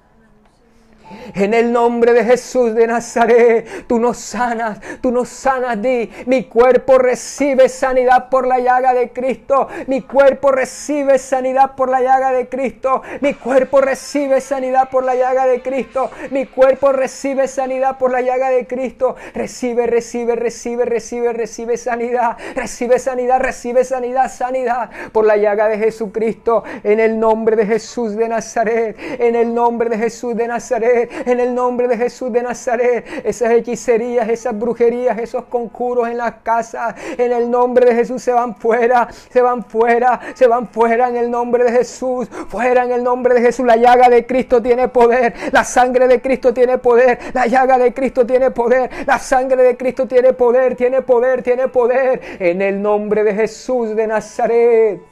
En el nombre de Jesús de Nazaret, tú nos sanas, tú nos sanas, di, mi cuerpo recibe sanidad por la llaga de Cristo, mi cuerpo recibe sanidad por la llaga de Cristo, mi cuerpo recibe sanidad por la llaga de Cristo, mi cuerpo recibe sanidad por la llaga de Cristo, recibe, recibe, recibe, recibe, recibe sanidad, recibe sanidad, recibe sanidad, sanidad por la llaga de Jesucristo, en el nombre de Jesús de Nazaret, en el nombre de Jesús de Nazaret en el nombre de Jesús de Nazaret. Esas hechicerías, esas brujerías, esos conjuros en las casas, en el nombre de Jesús se van fuera, se van fuera, se van fuera en el nombre de Jesús, fuera en el nombre de Jesús. La llaga de Cristo tiene poder, la sangre de Cristo tiene poder, la llaga de Cristo tiene poder, la sangre de Cristo tiene poder, tiene poder, tiene poder, en el nombre de Jesús de Nazaret.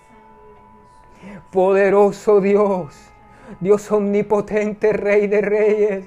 Poderoso Dios. Dios omnipotente, Rey de Reyes.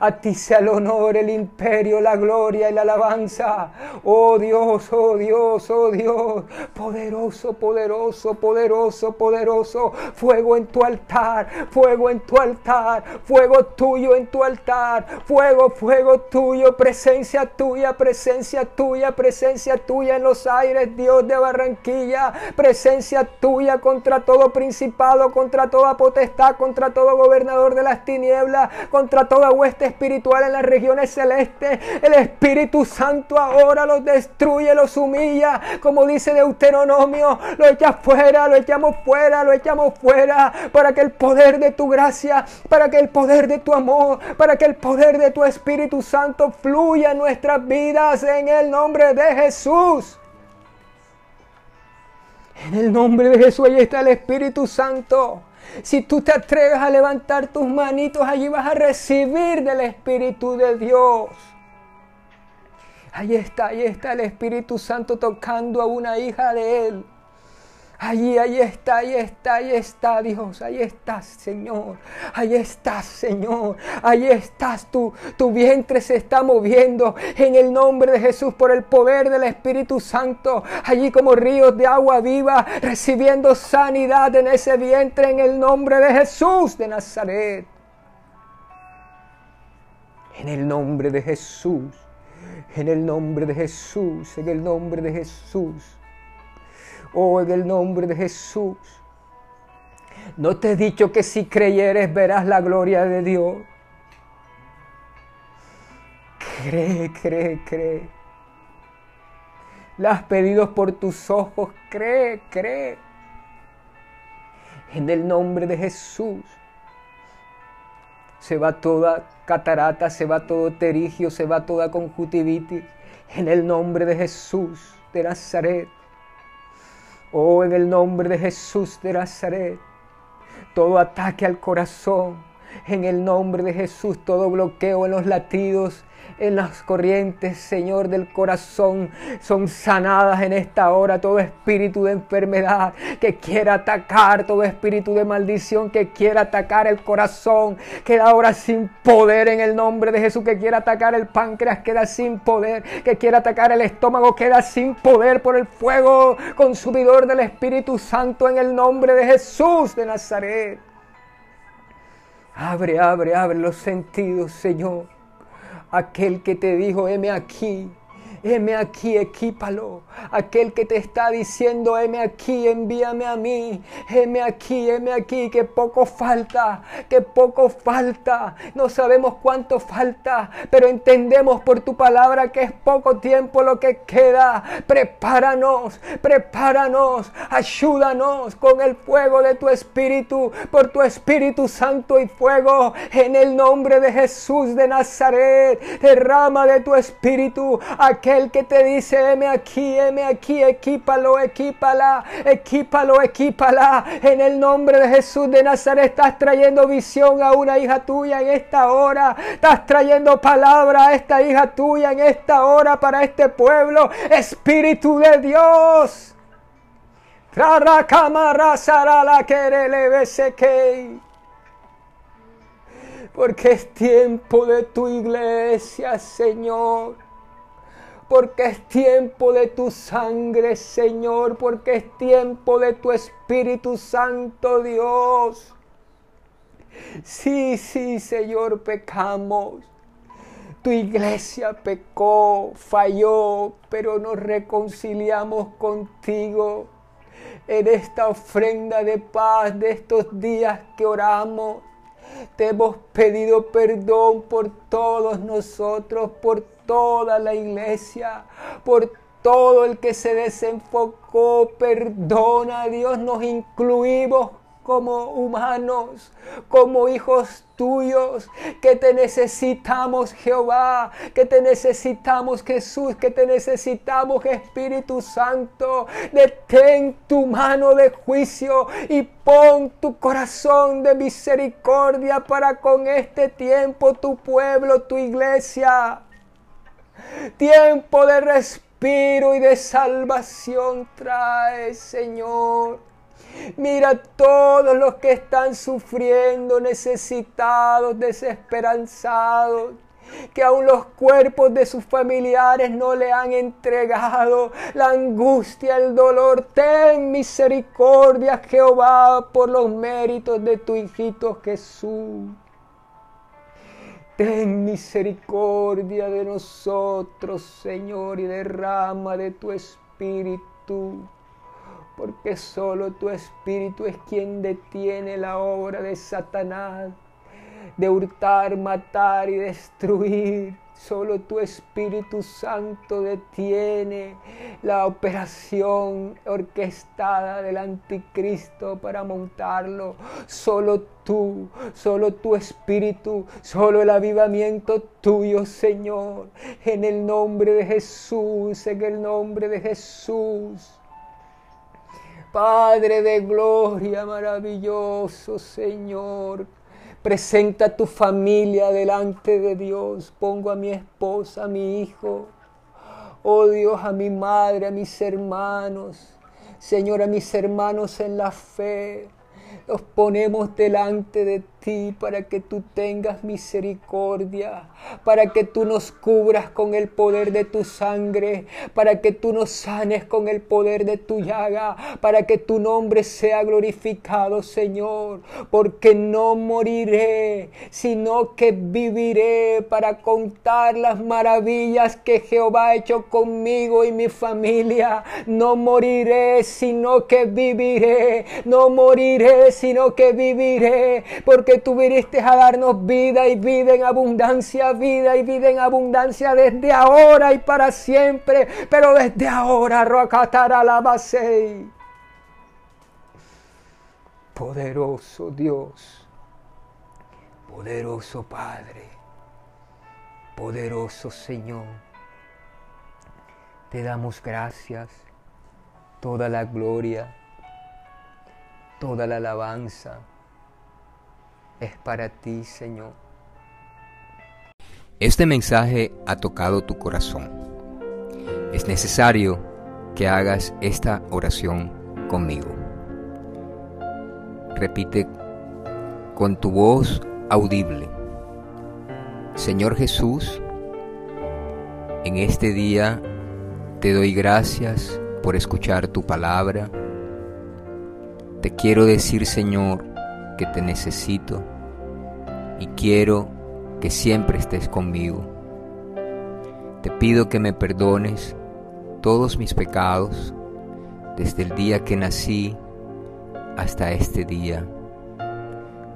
A ti sea el honor, el imperio, la gloria y la alabanza. Oh Dios, oh Dios, oh Dios. Poderoso, poderoso, poderoso, poderoso. Fuego en tu altar, fuego en tu altar, fuego tuyo en tu altar. Fuego, fuego tuyo, presencia tuya, presencia tuya, presencia tuya en los aires, Dios de Barranquilla. Presencia tuya contra todo principado, contra toda potestad, contra todo gobernador de las tinieblas, contra toda hueste espiritual en las regiones celestes. El Espíritu Santo ahora los destruye, los humilla, como dice Deuteronomio, lo echa fuera, lo echamos fuera, lo echamos fuera, para que el poder de tu gracia, para que el poder de tu amor, para que el poder de tu Espíritu Santo fluya en nuestras vidas en el nombre de Jesús. En el nombre de Jesús, ahí está el Espíritu Santo. Si tú te atreves a levantar tus manitos, allí vas a recibir del Espíritu de Dios. Ahí está, ahí está el Espíritu Santo tocando a una hija de Él. Allí, ahí está, ahí está, ahí está Dios, ahí estás Señor, ahí estás Señor, ahí estás tú, tu vientre se está moviendo en el nombre de Jesús por el poder del Espíritu Santo, allí como ríos de agua viva, recibiendo sanidad en ese vientre en el nombre de Jesús de Nazaret. En el nombre de Jesús, en el nombre de Jesús, en el nombre de Jesús. Oh, en el nombre de Jesús. No te he dicho que si creyeres verás la gloria de Dios. Cree, cree, cree. La has pedido por tus ojos. Cree, cree. En el nombre de Jesús. Se va toda catarata, se va todo terigio, se va toda conjuntivitis. En el nombre de Jesús de Nazaret. Oh, en el nombre de Jesús de Nazaret, todo ataque al corazón, en el nombre de Jesús, todo bloqueo en los latidos, en las corrientes, Señor, del corazón, son sanadas en esta hora. Todo espíritu de enfermedad que quiera atacar, todo espíritu de maldición que quiera atacar el corazón, queda ahora sin poder en el nombre de Jesús. Que quiera atacar el páncreas, queda sin poder. Que quiera atacar el estómago, queda sin poder por el fuego consumidor del Espíritu Santo en el nombre de Jesús de Nazaret. Abre, abre, abre los sentidos, Señor. Aquel que te dijo, heme aquí, heme aquí, equípalo. Aquel que te está diciendo, heme aquí, envíame a mí. Heme aquí, heme aquí, que poco falta, que poco falta. No sabemos cuánto falta, pero entendemos por tu palabra que es poco tiempo lo que queda. Prepáranos, prepáranos, ayúdanos con el fuego de tu espíritu, por tu Espíritu Santo y fuego. En el nombre de Jesús de Nazaret, derrama de tu espíritu aquel que te dice, heme aquí, heme aquí, equípalo, equípala, equípalo, equípala. En el nombre de Jesús de Nazaret estás trayendo visión a una hija tuya en esta hora. Estás trayendo palabra a esta hija tuya en esta hora para este pueblo. Espíritu de Dios. Porque es tiempo de tu iglesia, Señor porque es tiempo de tu sangre, Señor, porque es tiempo de tu Espíritu Santo, Dios. Sí, sí, Señor, pecamos. Tu iglesia pecó, falló, pero nos reconciliamos contigo en esta ofrenda de paz de estos días que oramos. Te hemos pedido perdón por todos nosotros, por toda la iglesia, por todo el que se desenfocó. Perdona, Dios, nos incluimos como humanos, como hijos tuyos, que te necesitamos Jehová, que te necesitamos Jesús, que te necesitamos Espíritu Santo. Detén tu mano de juicio y pon tu corazón de misericordia para con este tiempo tu pueblo, tu iglesia. Tiempo de respiro y de salvación trae, Señor. Mira todos los que están sufriendo, necesitados, desesperanzados que aún los cuerpos de sus familiares no le han entregado la angustia, el dolor. Ten misericordia, Jehová, por los méritos de tu hijito Jesús. Ten misericordia de nosotros, Señor, y derrama de tu espíritu porque solo tu espíritu es quien detiene la obra de Satanás de hurtar, matar y destruir. Solo tu Espíritu Santo detiene la operación orquestada del anticristo para montarlo. Solo tú, solo tu Espíritu, solo el avivamiento tuyo, Señor. En el nombre de Jesús, en el nombre de Jesús. Padre de gloria, maravilloso Señor. Presenta tu familia delante de Dios. Pongo a mi esposa, a mi hijo. Oh Dios, a mi madre, a mis hermanos. Señor, a mis hermanos en la fe. Los ponemos delante de para que tú tengas misericordia, para que tú nos cubras con el poder de tu sangre, para que tú nos sanes con el poder de tu llaga, para que tu nombre sea glorificado, Señor, porque no moriré, sino que viviré para contar las maravillas que Jehová ha hecho conmigo y mi familia. No moriré, sino que viviré, no moriré, sino que viviré, porque tú viniste a darnos vida y vida en abundancia, vida y vida en abundancia desde ahora y para siempre, pero desde ahora, Roacatara la Poderoso Dios, poderoso Padre, poderoso Señor, te damos gracias, toda la gloria, toda la alabanza es para ti, Señor. Este mensaje ha tocado tu corazón. Es necesario que hagas esta oración conmigo. Repite con tu voz audible. Señor Jesús, en este día te doy gracias por escuchar tu palabra. Te quiero decir, Señor, que te necesito y quiero que siempre estés conmigo. Te pido que me perdones todos mis pecados desde el día que nací hasta este día.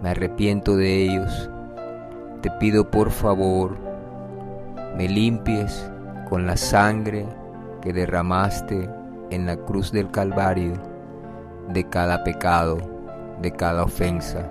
Me arrepiento de ellos. Te pido por favor, me limpies con la sangre que derramaste en la cruz del Calvario de cada pecado, de cada ofensa